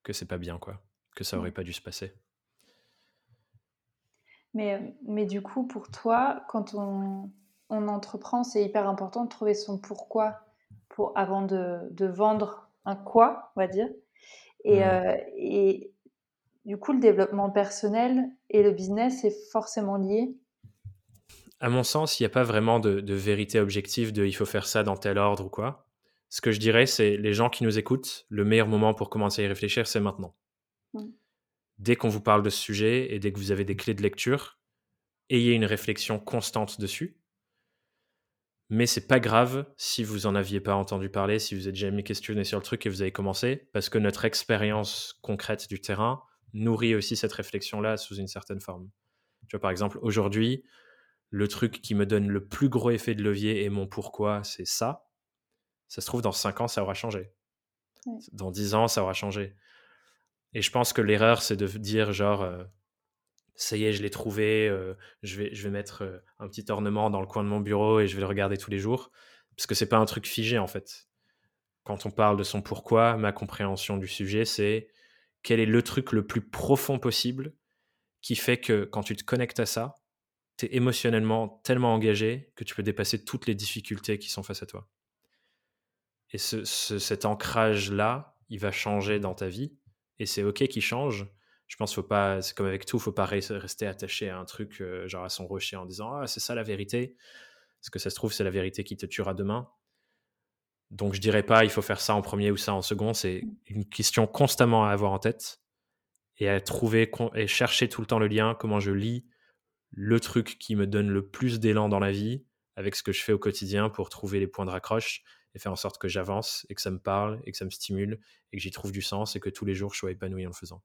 que c'est pas bien, quoi. Que ça aurait pas dû se passer. Mais, mais du coup, pour toi, quand on, on entreprend, c'est hyper important de trouver son pourquoi pour, avant de, de vendre un quoi, on va dire. Et, Mm. euh, et du coup, le développement personnel et le business, c'est forcément lié. À mon sens, il n'y a pas vraiment de, de vérité objective de il faut faire ça dans tel ordre ou quoi. Ce que je dirais, c'est les gens qui nous écoutent, le meilleur moment pour commencer à y réfléchir, c'est maintenant. Mm. Dès qu'on vous parle de ce sujet et dès que vous avez des clés de lecture, ayez une réflexion constante dessus. Mais c'est pas grave si vous en aviez pas entendu parler, si vous êtes jamais questionné sur le truc et vous avez commencé, parce que notre expérience concrète du terrain nourrit aussi cette réflexion-là sous une certaine forme. Tu vois, par exemple, aujourd'hui, le truc qui me donne le plus gros effet de levier et mon pourquoi, c'est ça. Ça se trouve, dans 5 ans, ça aura changé. Ouais. Dans 10 ans, ça aura changé. Et je pense que l'erreur, c'est de dire genre, euh, ça y est, je l'ai trouvé, euh, je, vais, je vais mettre euh, un petit ornement dans le coin de mon bureau et je vais le regarder tous les jours. Parce que c'est pas un truc figé, en fait. Quand on parle de son pourquoi, ma compréhension du sujet, c'est quel est le truc le plus profond possible qui fait que quand tu te connectes à ça, tu émotionnellement tellement engagé que tu peux dépasser toutes les difficultés qui sont face à toi. Et ce, ce- cet ancrage-là, il va changer dans ta vie. Et c'est OK qu'il change. Je pense faut pas, c'est comme avec tout, faut pas re- rester attaché à un truc, euh, genre à son rocher en disant Ah, c'est ça la vérité. Parce que ça se trouve, c'est la vérité qui te tuera demain. Donc je dirais pas il faut faire ça en premier ou ça en second, c'est une question constamment à avoir en tête et à trouver et chercher tout le temps le lien, comment je lis le truc qui me donne le plus d'élan dans la vie avec ce que je fais au quotidien pour trouver les points de raccroche et faire en sorte que j'avance et que ça me parle et que ça me stimule et que j'y trouve du sens et que tous les jours je sois épanoui en le faisant.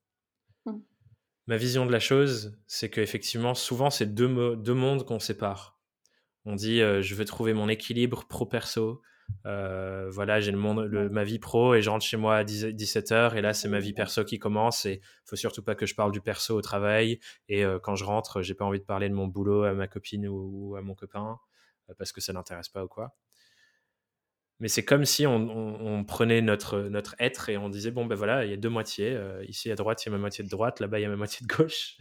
Mmh. Ma vision de la chose, c'est qu'effectivement, souvent, c'est deux, deux mondes qu'on sépare. On dit, euh, je veux trouver mon équilibre pro-perso, euh, voilà, j'ai le monde, ma vie pro et je rentre chez moi à 17h et là c'est ma vie perso qui commence et faut surtout pas que je parle du perso au travail et euh, quand je rentre j'ai pas envie de parler de mon boulot à ma copine ou, à mon copain euh, parce que ça n'intéresse pas ou quoi. Mais c'est comme si on, prenait notre, notre être et on disait bon ben voilà il y a deux moitiés ici à droite il y a ma moitié de droite là-bas il y a ma moitié de gauche.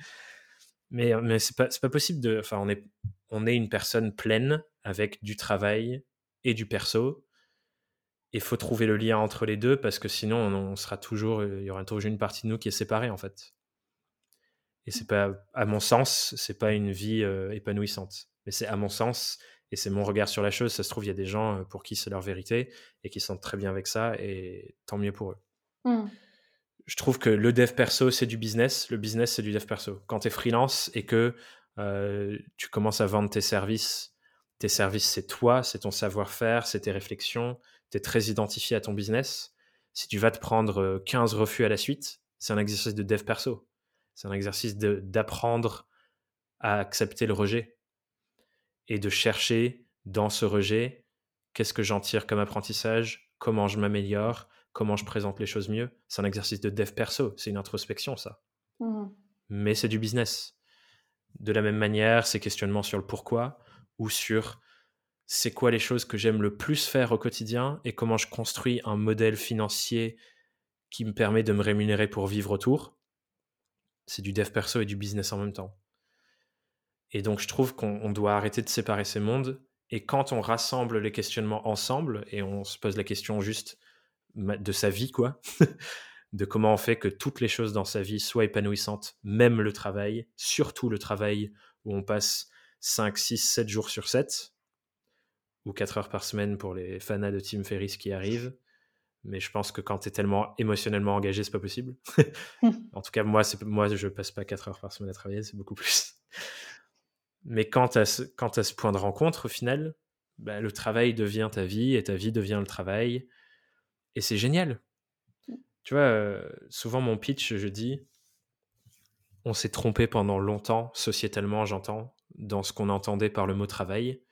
Mais mais c'est pas pas possible de enfin on est on est une personne pleine avec du travail et du perso. Il faut trouver le lien entre les deux parce que sinon on, sera toujours, il y aura toujours une partie de nous qui est séparée en fait. Et c'est pas, à mon sens, c'est pas une vie euh, épanouissante. Mais c'est à mon sens et c'est mon regard sur la chose. Ça se trouve, il y a des gens euh, pour qui c'est leur vérité et qui sentent très bien avec ça et tant mieux pour eux. Mmh. Je trouve que le dev perso, c'est du business. Le business, c'est du dev perso. Quand tu es freelance et que euh, tu commences à vendre tes services tes services, c'est toi, c'est ton savoir-faire, c'est tes réflexions, tu es très identifié à ton business. Si tu vas te prendre 15 refus à la suite, c'est un exercice de dev perso. C'est un exercice d'apprendre à accepter le rejet et de chercher dans ce rejet qu'est-ce que j'en tire comme apprentissage, comment je m'améliore, comment je présente les choses mieux. C'est un exercice de dev perso, c'est une introspection ça. Mmh. Mais c'est du business. De la même manière, ces questionnements sur le pourquoi, ou sur c'est quoi les choses que j'aime le plus faire au quotidien et comment je construis un modèle financier qui me permet de me rémunérer pour vivre autour. C'est du dev perso et du business en même temps. Et donc je trouve qu'on doit arrêter de séparer ces mondes. Et quand on rassemble les questionnements ensemble et on se pose la question juste de sa vie, quoi, de comment on fait que toutes les choses dans sa vie soient épanouissantes, même le travail, surtout le travail où on passe 5, 6, 7 jours sur 7, ou 4 heures par semaine pour les fanas de Tim Ferriss qui arrivent. Mais je pense que quand tu es tellement émotionnellement engagé, c'est pas possible. en tout cas, moi, moi, je passe pas 4 heures par semaine à travailler, c'est beaucoup plus. Mais quand tu as, as, ce point de rencontre, au final, bah, le travail devient ta vie et ta vie devient le travail. Et c'est génial. Tu vois, euh, souvent mon pitch, je dis, on s'est trompé pendant longtemps, sociétalement, j'entends, dans ce qu'on entendait par le mot travail.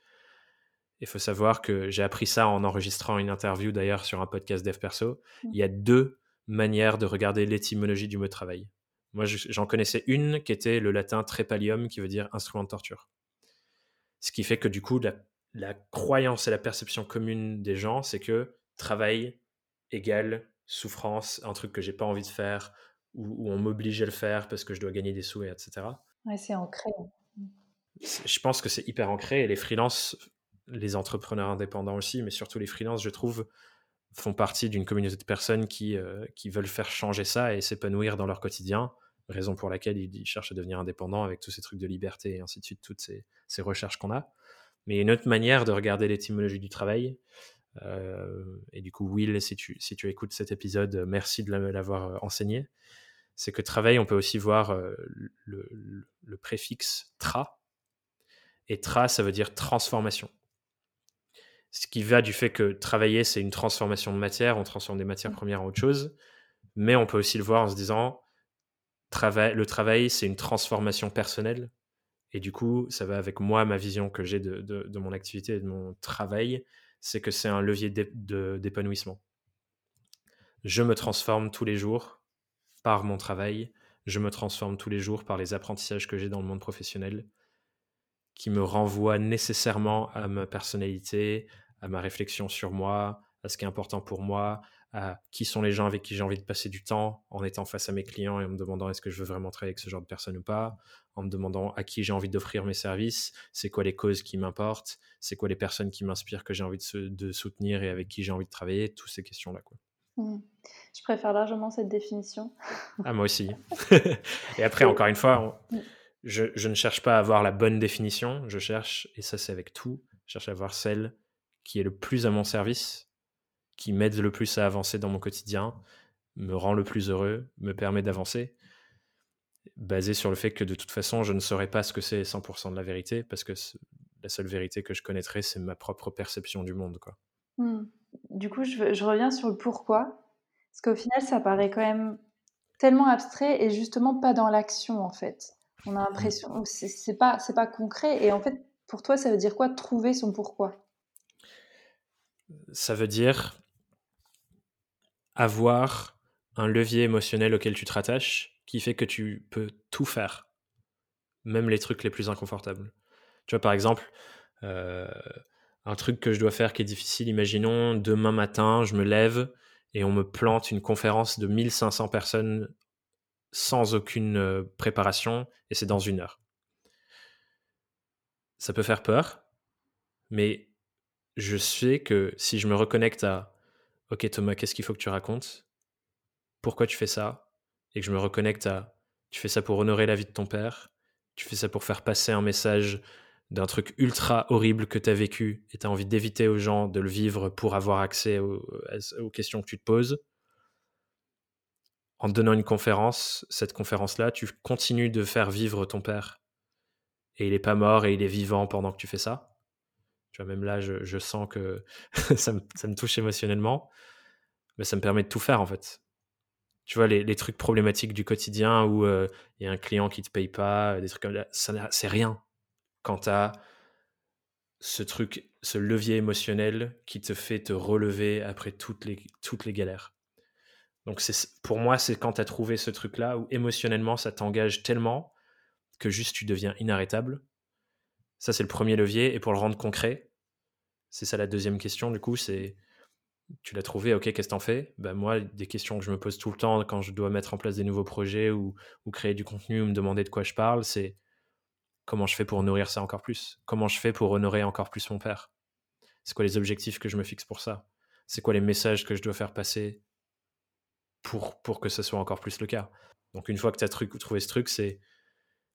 Il faut savoir que j'ai appris ça en enregistrant une interview d'ailleurs sur un podcast Dev Perso. Mmh. Il y a deux manières de regarder l'étymologie du mot travail. Moi, j'en connaissais une qui était le latin trepalium, qui veut dire instrument de torture. Ce qui fait que du coup, la, croyance et la perception commune des gens, c'est que travail égale souffrance, un truc que j'ai pas envie de faire, ou, on m'oblige à le faire parce que je dois gagner des sous, etc. Ouais, c'est ancré je pense que c'est hyper ancré et les freelances, les entrepreneurs indépendants aussi, mais surtout les freelances, je trouve, font partie d'une communauté de personnes qui, euh, qui veulent faire changer ça et s'épanouir dans leur quotidien, raison pour laquelle ils, cherchent à devenir indépendants avec tous ces trucs de liberté et ainsi de suite, toutes ces, recherches qu'on a. Mais une autre manière de regarder l'étymologie du travail, euh, et du coup, Will, si tu, si tu écoutes cet épisode, merci de l'avoir euh, enseigné, c'est que travail, on peut aussi voir le préfixe tra, et tra, ça veut dire transformation. Ce qui va du fait que travailler, c'est une transformation de matière, on transforme des matières mmh. premières en autre chose, mais on peut aussi le voir en se disant, le travail, c'est une transformation personnelle, et du coup, ça va avec moi, ma vision que j'ai de, mon activité et de mon travail, c'est que c'est un levier d'épanouissement. Je me transforme tous les jours par mon travail, je me transforme tous les jours par les apprentissages que j'ai dans le monde professionnel, qui me renvoie nécessairement à ma personnalité, à ma réflexion sur moi, à ce qui est important pour moi, à qui sont les gens avec qui j'ai envie de passer du temps en étant face à mes clients et en me demandant est-ce que je veux vraiment travailler avec ce genre de personnes ou pas, en me demandant à qui j'ai envie d'offrir mes services, c'est quoi les causes qui m'importent, c'est quoi les personnes qui m'inspirent que j'ai envie de, soutenir et avec qui j'ai envie de travailler, toutes ces questions-là. Quoi. Mmh. Je préfère largement cette définition. ah, moi aussi. et après, encore une fois, mmh je, ne cherche pas à avoir la bonne définition, je cherche, et ça c'est avec tout, je cherche à avoir celle qui est le plus à mon service qui m'aide le plus à avancer dans mon quotidien, me rend le plus heureux, me permet d'avancer, basé sur le fait que de toute façon, je ne saurais pas ce que c'est 100% de la vérité, parce que la seule vérité que je connaîtrais, c'est ma propre perception du monde. Quoi. Mmh. Du coup, je, reviens sur le pourquoi, parce qu'au final, ça paraît quand même tellement abstrait et justement pas dans l'action, en fait. On a mmh. l'impression, c'est pas, pas concret, et en fait, pour toi, ça veut dire quoi trouver son pourquoi? Ça veut dire avoir un levier émotionnel auquel tu te rattaches qui fait que tu peux tout faire, même les trucs les plus inconfortables. Tu vois, par exemple, euh, un truc que je dois faire qui est difficile, imaginons demain matin, je me lève et on me plante une conférence de 1500 personnes sans aucune euh, préparation et c'est dans une heure. Ça peut faire peur, mais je sais que si je me reconnecte à Ok Thomas, qu'est-ce qu'il faut que tu racontes? Pourquoi tu fais ça? Et que je me reconnecte à tu fais ça pour honorer la vie de ton père, tu fais ça pour faire passer un message d'un truc ultra horrible que tu as vécu et tu as envie d'éviter aux gens de le vivre pour avoir accès aux, aux, questions que tu te poses? En donnant une conférence, cette conférence-là, tu continues de faire vivre ton père. Et il n'est pas mort et il est vivant pendant que tu fais ça. Tu vois, même là, je, sens que ça, me, touche émotionnellement. Mais ça me permet de tout faire, en fait. Tu vois, les, trucs problématiques du quotidien où euh, il y a un client qui te paye pas, des trucs comme ça, c'est rien quand tu as ce truc, ce levier émotionnel qui te fait te relever après toutes les galères. Donc pour moi, c'est quand tu as trouvé ce truc-là où émotionnellement, ça t'engage tellement que juste tu deviens inarrêtable. Ça, c'est le premier levier. Et pour le rendre concret, c'est ça la deuxième question, du coup, c'est tu l'as trouvé, ok, qu'est-ce que t'en fais? Ben Moi, des questions que je me pose tout le temps quand je dois mettre en place des nouveaux projets ou, créer du contenu ou me demander de quoi je parle, c'est comment je fais pour nourrir ça encore plus? Comment je fais pour honorer encore plus mon père? C'est quoi les objectifs que je me fixe pour ça? C'est quoi les messages que je dois faire passer pour, pour que ce soit encore plus le cas Donc une fois que tu as trouvé ce truc, c'est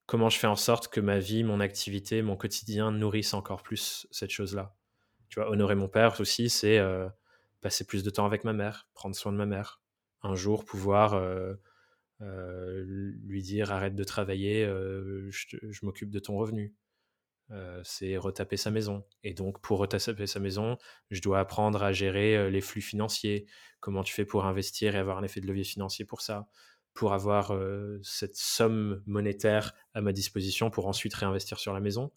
comment je fais en sorte que ma vie, mon activité, mon quotidien nourrissent encore plus cette chose-là. Tu vois, honorer mon père aussi, c'est euh, passer plus de temps avec ma mère, prendre soin de ma mère. Un jour, pouvoir euh, euh, lui dire arrête de travailler, je, m'occupe de ton revenu. C'est retaper sa maison. Et donc, pour retaper sa maison, je dois apprendre à gérer les flux financiers. Comment tu fais pour investir et avoir un effet de levier financier pour ça? Pour avoir cette somme monétaire à ma disposition pour ensuite réinvestir sur la maison.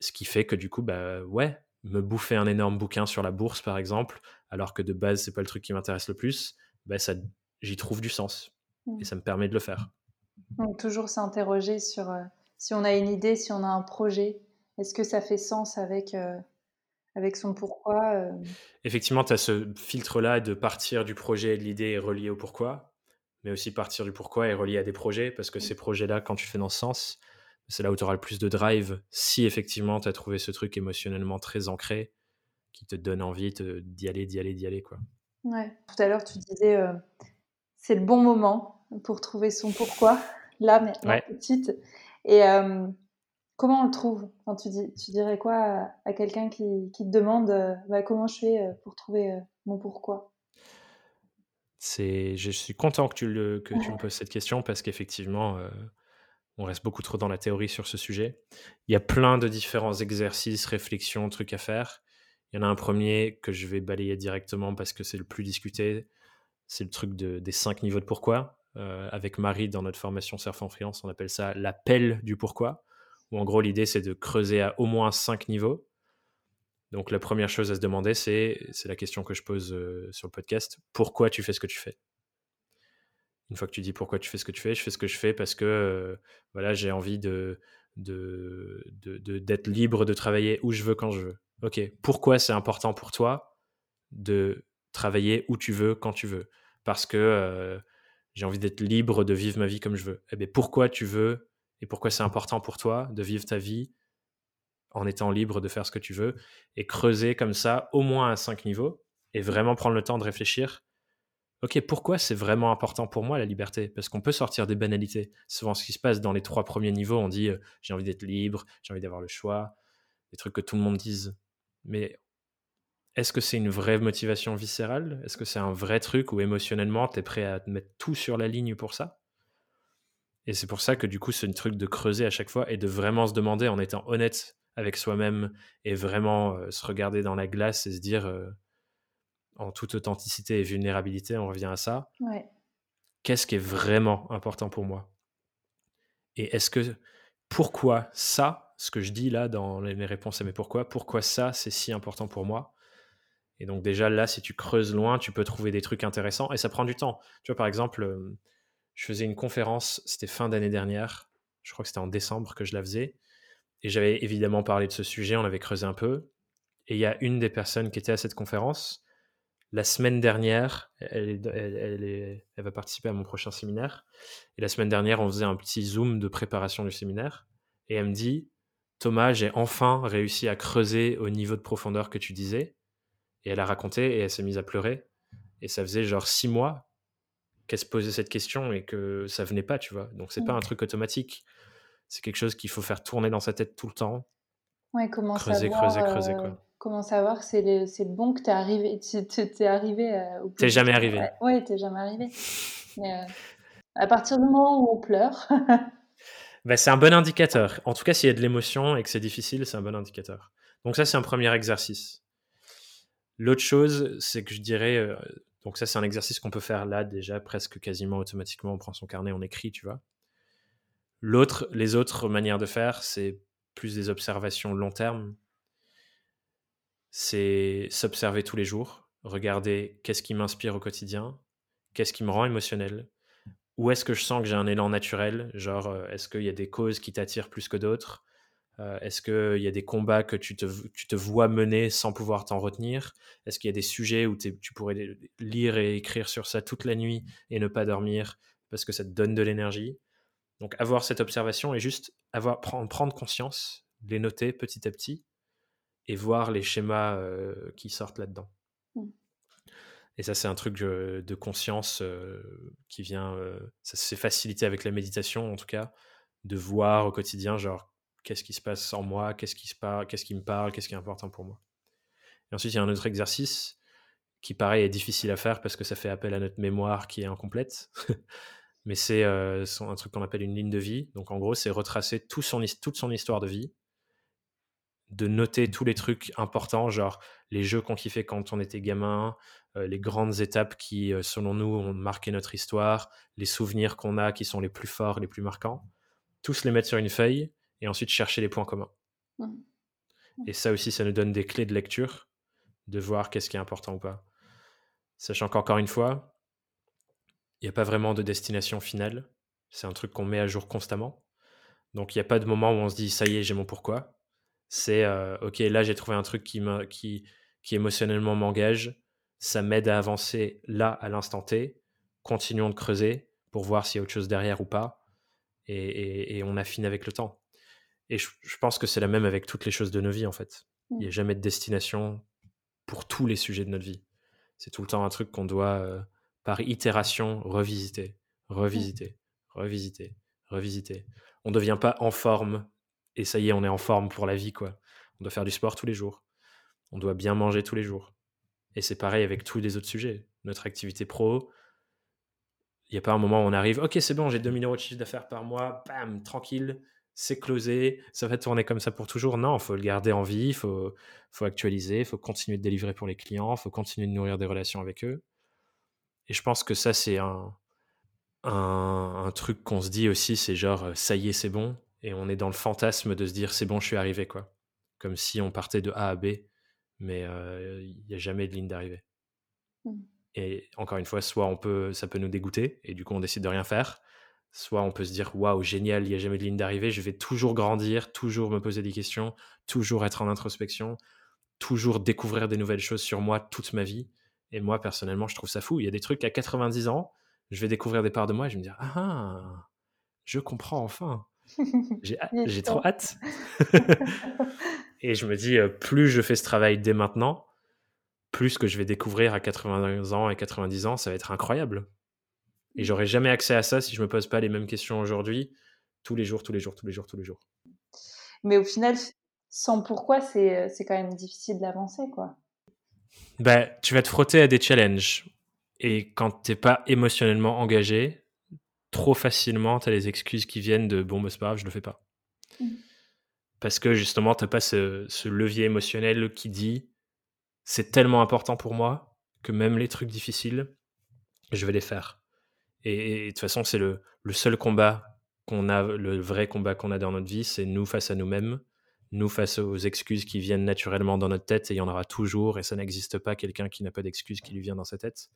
Ce qui fait que du coup, bah ouais, me bouffer un énorme bouquin sur la bourse, par exemple, alors que de base, c'est pas le truc qui m'intéresse le plus, bah ça, j'y trouve du sens. Et mmh. ça me permet de le faire. Donc, toujours s'interroger sur si on a une idée, si on a un projet, est-ce que ça fait sens avec, avec son pourquoi Effectivement, tu as ce filtre-là de partir du projet et de l'idée et relier au pourquoi mais aussi partir du pourquoi et relier à des projets, parce que ces projets-là, quand tu fais dans ce sens, c'est là où tu auras le plus de drive, si effectivement tu as trouvé ce truc émotionnellement très ancré, qui te donne envie d'y aller, d'y aller, d'y aller. Quoi. Ouais. Tout à l'heure, tu disais, euh, c'est le bon moment pour trouver son pourquoi, là, maintenant, de suite. Et euh, comment on le trouve? Quand tu, dis, tu dirais quoi à, quelqu'un qui, qui, te demande euh, bah, comment je fais pour trouver mon pourquoi? C'est, je suis content que tu, le, que tu me poses cette question parce qu'effectivement, euh, on reste beaucoup trop dans la théorie sur ce sujet. Il y a plein de différents exercices, réflexions, trucs à faire. Il y en a un premier que je vais balayer directement parce que c'est le plus discuté. C'est le truc de, des cinq niveaux de pourquoi. Euh, avec Marie, dans notre formation Surf en Freelance, on appelle ça l'appel du pourquoi. Où en gros, l'idée, c'est de creuser à au moins cinq niveaux. Donc la première chose à se demander, c'est, c'est la question que je pose euh, sur le podcast, pourquoi tu fais ce que tu fais? Une fois que tu dis pourquoi tu fais ce que tu fais, je fais ce que je fais parce que euh, voilà, j'ai envie de, de, d'être libre de travailler où je veux quand je veux. Ok, pourquoi c'est important pour toi de travailler où tu veux quand tu veux? Parce que j'ai envie d'être libre de vivre ma vie comme je veux. Eh bien, pourquoi tu veux et pourquoi c'est important pour toi de vivre ta vie en étant libre de faire ce que tu veux, et creuser comme ça au moins à cinq niveaux, et vraiment prendre le temps de réfléchir? Ok, pourquoi c'est vraiment important pour moi la liberté? Parce qu'on peut sortir des banalités. Souvent, ce qui se passe dans les trois premiers niveaux, on dit euh, j'ai envie d'être libre, j'ai envie d'avoir le choix, des trucs que tout le monde dise. Mais est-ce que c'est une vraie motivation viscérale? Est-ce que c'est un vrai truc où émotionnellement, tu es prêt à te mettre tout sur la ligne pour ça? Et c'est pour ça que du coup, c'est un truc de creuser à chaque fois et de vraiment se demander en étant honnête avec soi-même et vraiment euh, se regarder dans la glace et se dire euh, en toute authenticité et vulnérabilité, on revient à ça. Qu'est-ce qui est vraiment important pour moi? Et est-ce que pourquoi ça, ce que je dis là dans les réponses à mes pourquoi, pourquoi ça c'est si important pour moi? Et donc déjà là, si tu creuses loin, tu peux trouver des trucs intéressants et ça prend du temps. Tu vois, par exemple, euh, je faisais une conférence, c'était fin d'année dernière, je crois que c'était en décembre que je la faisais, et j'avais évidemment parlé de ce sujet, on avait creusé un peu, et il y a une des personnes qui était à cette conférence, la semaine dernière, elle, elle, va participer à mon prochain séminaire, et la semaine dernière, on faisait un petit zoom de préparation du séminaire, et elle me dit, Thomas, j'ai enfin réussi à creuser au niveau de profondeur que tu disais, et elle a raconté et elle s'est mise à pleurer. Et ça faisait genre six mois qu'elle se posait cette question et que ça venait pas, tu vois. Donc c'est pas un truc automatique. C'est quelque chose qu'il faut faire tourner dans sa tête tout le temps. Ouais, comment creuser, savoir, creuser, creuser, quoi. Euh, comment savoir c'est le, le, bon que t'es arrivé, t'es arrivé euh, T'es jamais arrivé. Ouais, t'es jamais arrivé. Mais euh, à partir du moment où on pleure. bah, c'est un bon indicateur. En tout cas, s'il y a de l'émotion et que c'est difficile, c'est un bon indicateur. Donc ça, c'est un premier exercice. L'autre chose, c'est que je dirais, euh, donc ça c'est un exercice qu'on peut faire là déjà presque quasiment automatiquement, on prend son carnet, on écrit, tu vois. L'autre, les autres manières de faire, c'est plus des observations long terme. C'est s'observer tous les jours, regarder qu'est-ce qui m'inspire au quotidien, qu'est-ce qui me rend émotionnel, où est-ce que je sens que j'ai un élan naturel, genre euh, est-ce qu'il y a des causes qui t'attirent plus que d'autres, euh, est-ce qu'il y a des combats que tu te, tu te vois mener sans pouvoir t'en retenir? Est-ce qu'il y a des sujets où tu pourrais lire et écrire sur ça toute la nuit et ne pas dormir parce que ça te donne de l'énergie? Donc avoir cette observation et juste avoir, prendre, prendre conscience, les noter petit à petit et voir les schémas euh, qui sortent là-dedans. Mmh. Et ça, c'est un truc de conscience euh, qui vient. ça s'est facilité avec la méditation, en tout cas, de voir au quotidien, genre, qu'est-ce qui se passe en moi, qu'est-ce qui, me parle, qu'est-ce qui est important pour moi. Et ensuite, il y a un autre exercice qui, pareil, est difficile à faire parce que ça fait appel à notre mémoire qui est incomplète. Mais c'est euh, un truc qu'on appelle une ligne de vie. Donc, en gros, c'est retracer toute son histoire de vie, de noter tous les trucs importants, genre les jeux qu'on kiffait quand on était gamin, euh, les grandes étapes qui, euh, selon nous, ont marqué notre histoire, les souvenirs qu'on a qui sont les plus forts, les plus marquants. Tous les mettre sur une feuille et ensuite chercher les points communs. Mmh. Et ça aussi, ça nous donne des clés de lecture, de voir qu'est-ce qui est important ou pas. Sachant qu'encore une fois, il n'y a pas vraiment de destination finale. C'est un truc qu'on met à jour constamment. Donc il n'y a pas de moment où on se dit ça y est, j'ai mon pourquoi. C'est euh, ok, là j'ai trouvé un truc qui, qui, qui émotionnellement m'engage. Ça m'aide à avancer là à l'instant T. Continuons de creuser pour voir s'il y a autre chose derrière ou pas. Et, et on affine avec le temps. Et je, pense que c'est la même avec toutes les choses de nos vies, en fait. Il n'y a mmh. jamais de destination pour tous les sujets de notre vie. C'est tout le temps un truc qu'on doit, euh, par itération, revisiter, revisiter, revisiter, revisiter. On ne devient pas en forme et ça y est, on est en forme pour la vie, quoi. On doit faire du sport tous les jours. On doit bien manger tous les jours. Et c'est pareil avec tous les autres sujets. Notre activité pro, il n'y a pas un moment où on arrive, ok, c'est bon, j'ai 2000 euros de chiffre d'affaires par mois, bam, tranquille, c'est closé, ça va tourner comme ça pour toujours. Non, il faut le garder en vie, il faut, faut actualiser, il faut continuer de délivrer pour les clients, il faut continuer de nourrir des relations avec eux. Et je pense que ça, c'est un, un, truc qu'on se dit aussi, c'est genre, euh, ça y est, c'est bon. Et on est dans le fantasme de se dire, c'est bon, je suis arrivé, quoi. Comme si on partait de A à B, mais euh, il n'y a jamais de ligne d'arrivée. Mmh. Et encore une fois, soit on peut, ça peut nous dégoûter, et du coup, on décide de rien faire Soit on peut se dire waouh, génial, il n'y a jamais de ligne d'arrivée, je vais toujours grandir, toujours me poser des questions, toujours être en introspection, toujours découvrir des nouvelles choses sur moi toute ma vie. Et moi, personnellement, je trouve ça fou. Il y a des trucs à 90 ans, je vais découvrir des parts de moi et je vais me dire ah, ah je comprends enfin. J'ai trop hâte. et je me dis, euh, plus je fais ce travail dès maintenant, plus que je vais découvrir à 80 ans et 90 ans, ça va être incroyable. Et j'aurais jamais accès à ça si je me pose pas les mêmes questions aujourd'hui, tous les jours, tous les jours, tous les jours, tous les jours. Mais au final, sans pourquoi, c'est, c'est quand même difficile d'avancer, quoi. bah, Tu vas te frotter à des challenges. Et quand t'es pas émotionnellement engagé, trop facilement, tu as les excuses qui viennent de bon, bah, c'est pas grave, je le fais pas. Mmh. Parce que justement, tu pas ce, ce, levier émotionnel qui dit c'est tellement important pour moi que même les trucs difficiles, je vais les faire. Et, de toute façon, c'est le, le, seul combat qu'on a, le vrai combat qu'on a dans notre vie, c'est nous face à nous-mêmes, nous face aux excuses qui viennent naturellement dans notre tête, et il y en aura toujours, et ça n'existe pas quelqu'un qui n'a pas d'excuses qui lui vient dans sa tête.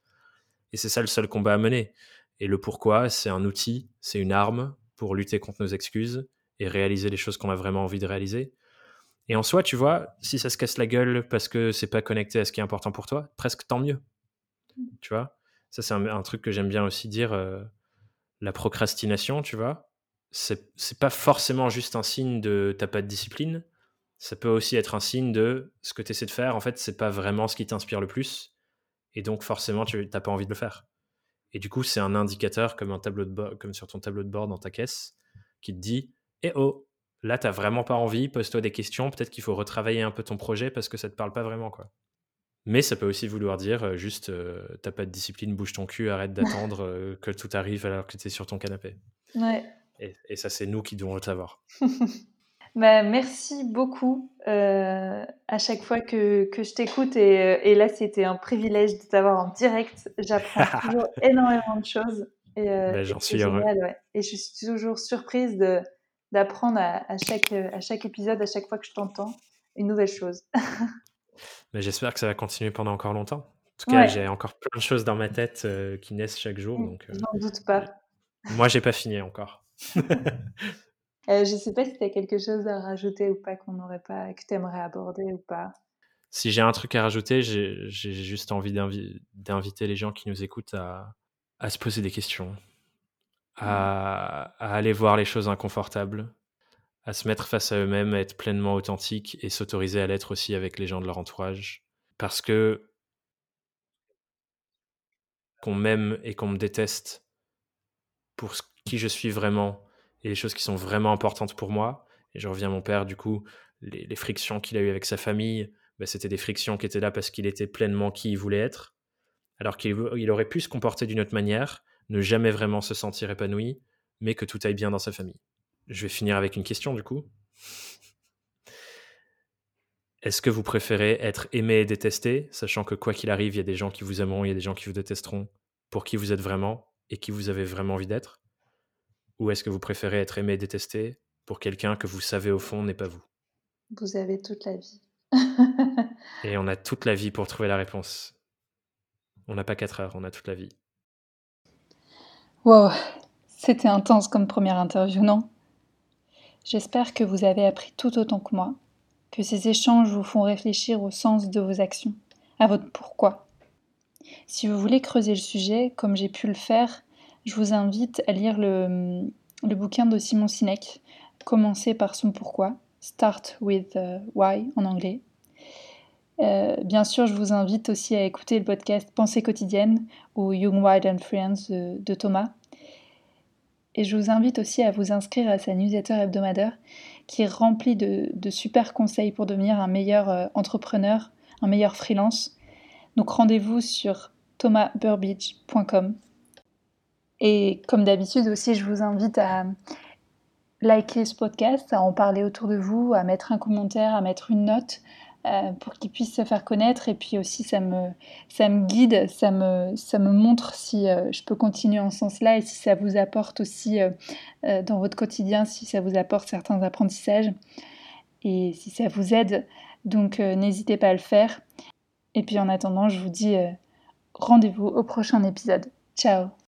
Et c'est ça le seul combat à mener. Et le pourquoi, c'est un outil, c'est une arme pour lutter contre nos excuses et réaliser les choses qu'on a vraiment envie de réaliser. Et en soi, tu vois, si ça se casse la gueule parce que c'est pas connecté à ce qui est important pour toi, presque tant mieux. Tu vois, ça c'est un, truc que j'aime bien aussi dire. Euh, la procrastination, tu vois, c'est pas forcément juste un signe de t'as pas de discipline. Ça peut aussi être un signe de ce que tu essaies de faire, en fait, c'est pas vraiment ce qui t'inspire le plus. Et donc, forcément, tu n'as pas envie de le faire. Et du coup, c'est un indicateur comme, comme sur ton tableau de bord dans ta caisse qui te dit Eh oh, là, tu n'as vraiment pas envie, pose-toi des questions. Peut-être qu'il faut retravailler un peu ton projet parce que ça te parle pas vraiment. quoi. Mais ça peut aussi vouloir dire euh, juste euh, t'as pas de discipline, bouge ton cul, arrête d'attendre euh, que tout arrive alors que tu es sur ton canapé. Ouais. Et, et ça, c'est nous qui devons le savoir. Bah, merci beaucoup euh, à chaque fois que, que je t'écoute et, et, là c'était un privilège de t'avoir en direct. J'apprends toujours énormément de choses et, bah, j'en suis heureux. Ouais. Et je suis toujours surprise de, d'apprendre à, à, chaque, à chaque épisode, à chaque fois que je t'entends, une nouvelle chose. Mais j'espère que ça va continuer pendant encore longtemps. En tout cas, j'ai encore plein de choses dans ma tête euh, qui naissent chaque jour. Donc, J'en doute pas. Moi, j'ai pas fini encore. Euh, je ne sais pas si tu as quelque chose à rajouter ou pas qu'on n'aurait pas, que tu aimerais aborder ou pas. Si j'ai un truc à rajouter, j'ai juste envie d'inviter les gens qui nous écoutent à, à, se poser des questions, à, à, aller voir les choses inconfortables, à se mettre face à eux-mêmes, à être pleinement authentique et s'autoriser à l'être aussi avec les gens de leur entourage. Parce que qu'on m'aime et qu'on me déteste pour qui je suis vraiment et les choses qui sont vraiment importantes pour moi. Et je reviens à mon père, du coup, les, frictions qu'il a eues avec sa famille, bah, c'était des frictions qui étaient là parce qu'il était pleinement qui il voulait être, alors qu'il il aurait pu se comporter d'une autre manière, ne jamais vraiment se sentir épanoui, mais que tout aille bien dans sa famille. Je vais finir avec une question, du coup. Est-ce que vous préférez être aimé et détesté, sachant que quoi qu'il arrive, il y a des gens qui vous aimeront, il y a des gens qui vous détesteront, pour qui vous êtes vraiment et qui vous avez vraiment envie d'être? Ou est-ce que vous préférez être aimé et détesté pour quelqu'un que vous savez au fond n'est pas vous? Vous avez toute la vie. et on a toute la vie pour trouver la réponse. On n'a pas 4 heures, on a toute la vie. Wow, c'était intense comme première interview, non? J'espère que vous avez appris tout autant que moi, que ces échanges vous font réfléchir au sens de vos actions, à votre pourquoi. Si vous voulez creuser le sujet, comme j'ai pu le faire, je vous invite à lire le, bouquin de Simon Sinek, Commencer par son pourquoi, Start with Why en anglais. Euh, bien sûr, je vous invite aussi à écouter le podcast Pensée quotidienne ou Young, Wild and Friends de, Thomas. Et je vous invite aussi à vous inscrire à sa newsletter hebdomadaire qui est remplie de, super conseils pour devenir un meilleur euh, entrepreneur, un meilleur freelance. Donc rendez-vous sur thomasburbidge.com et comme d'habitude aussi, je vous invite à liker ce podcast, à en parler autour de vous, à mettre un commentaire, à mettre une note euh, pour qu'il puisse se faire connaître. Et puis aussi, ça me, ça me guide, ça me, ça me montre si euh, je peux continuer en ce sens-là et si ça vous apporte aussi euh, dans votre quotidien, si ça vous apporte certains apprentissages et si ça vous aide. Donc n'hésitez pas à le faire. Et puis en attendant, je vous dis rendez-vous au prochain épisode. Ciao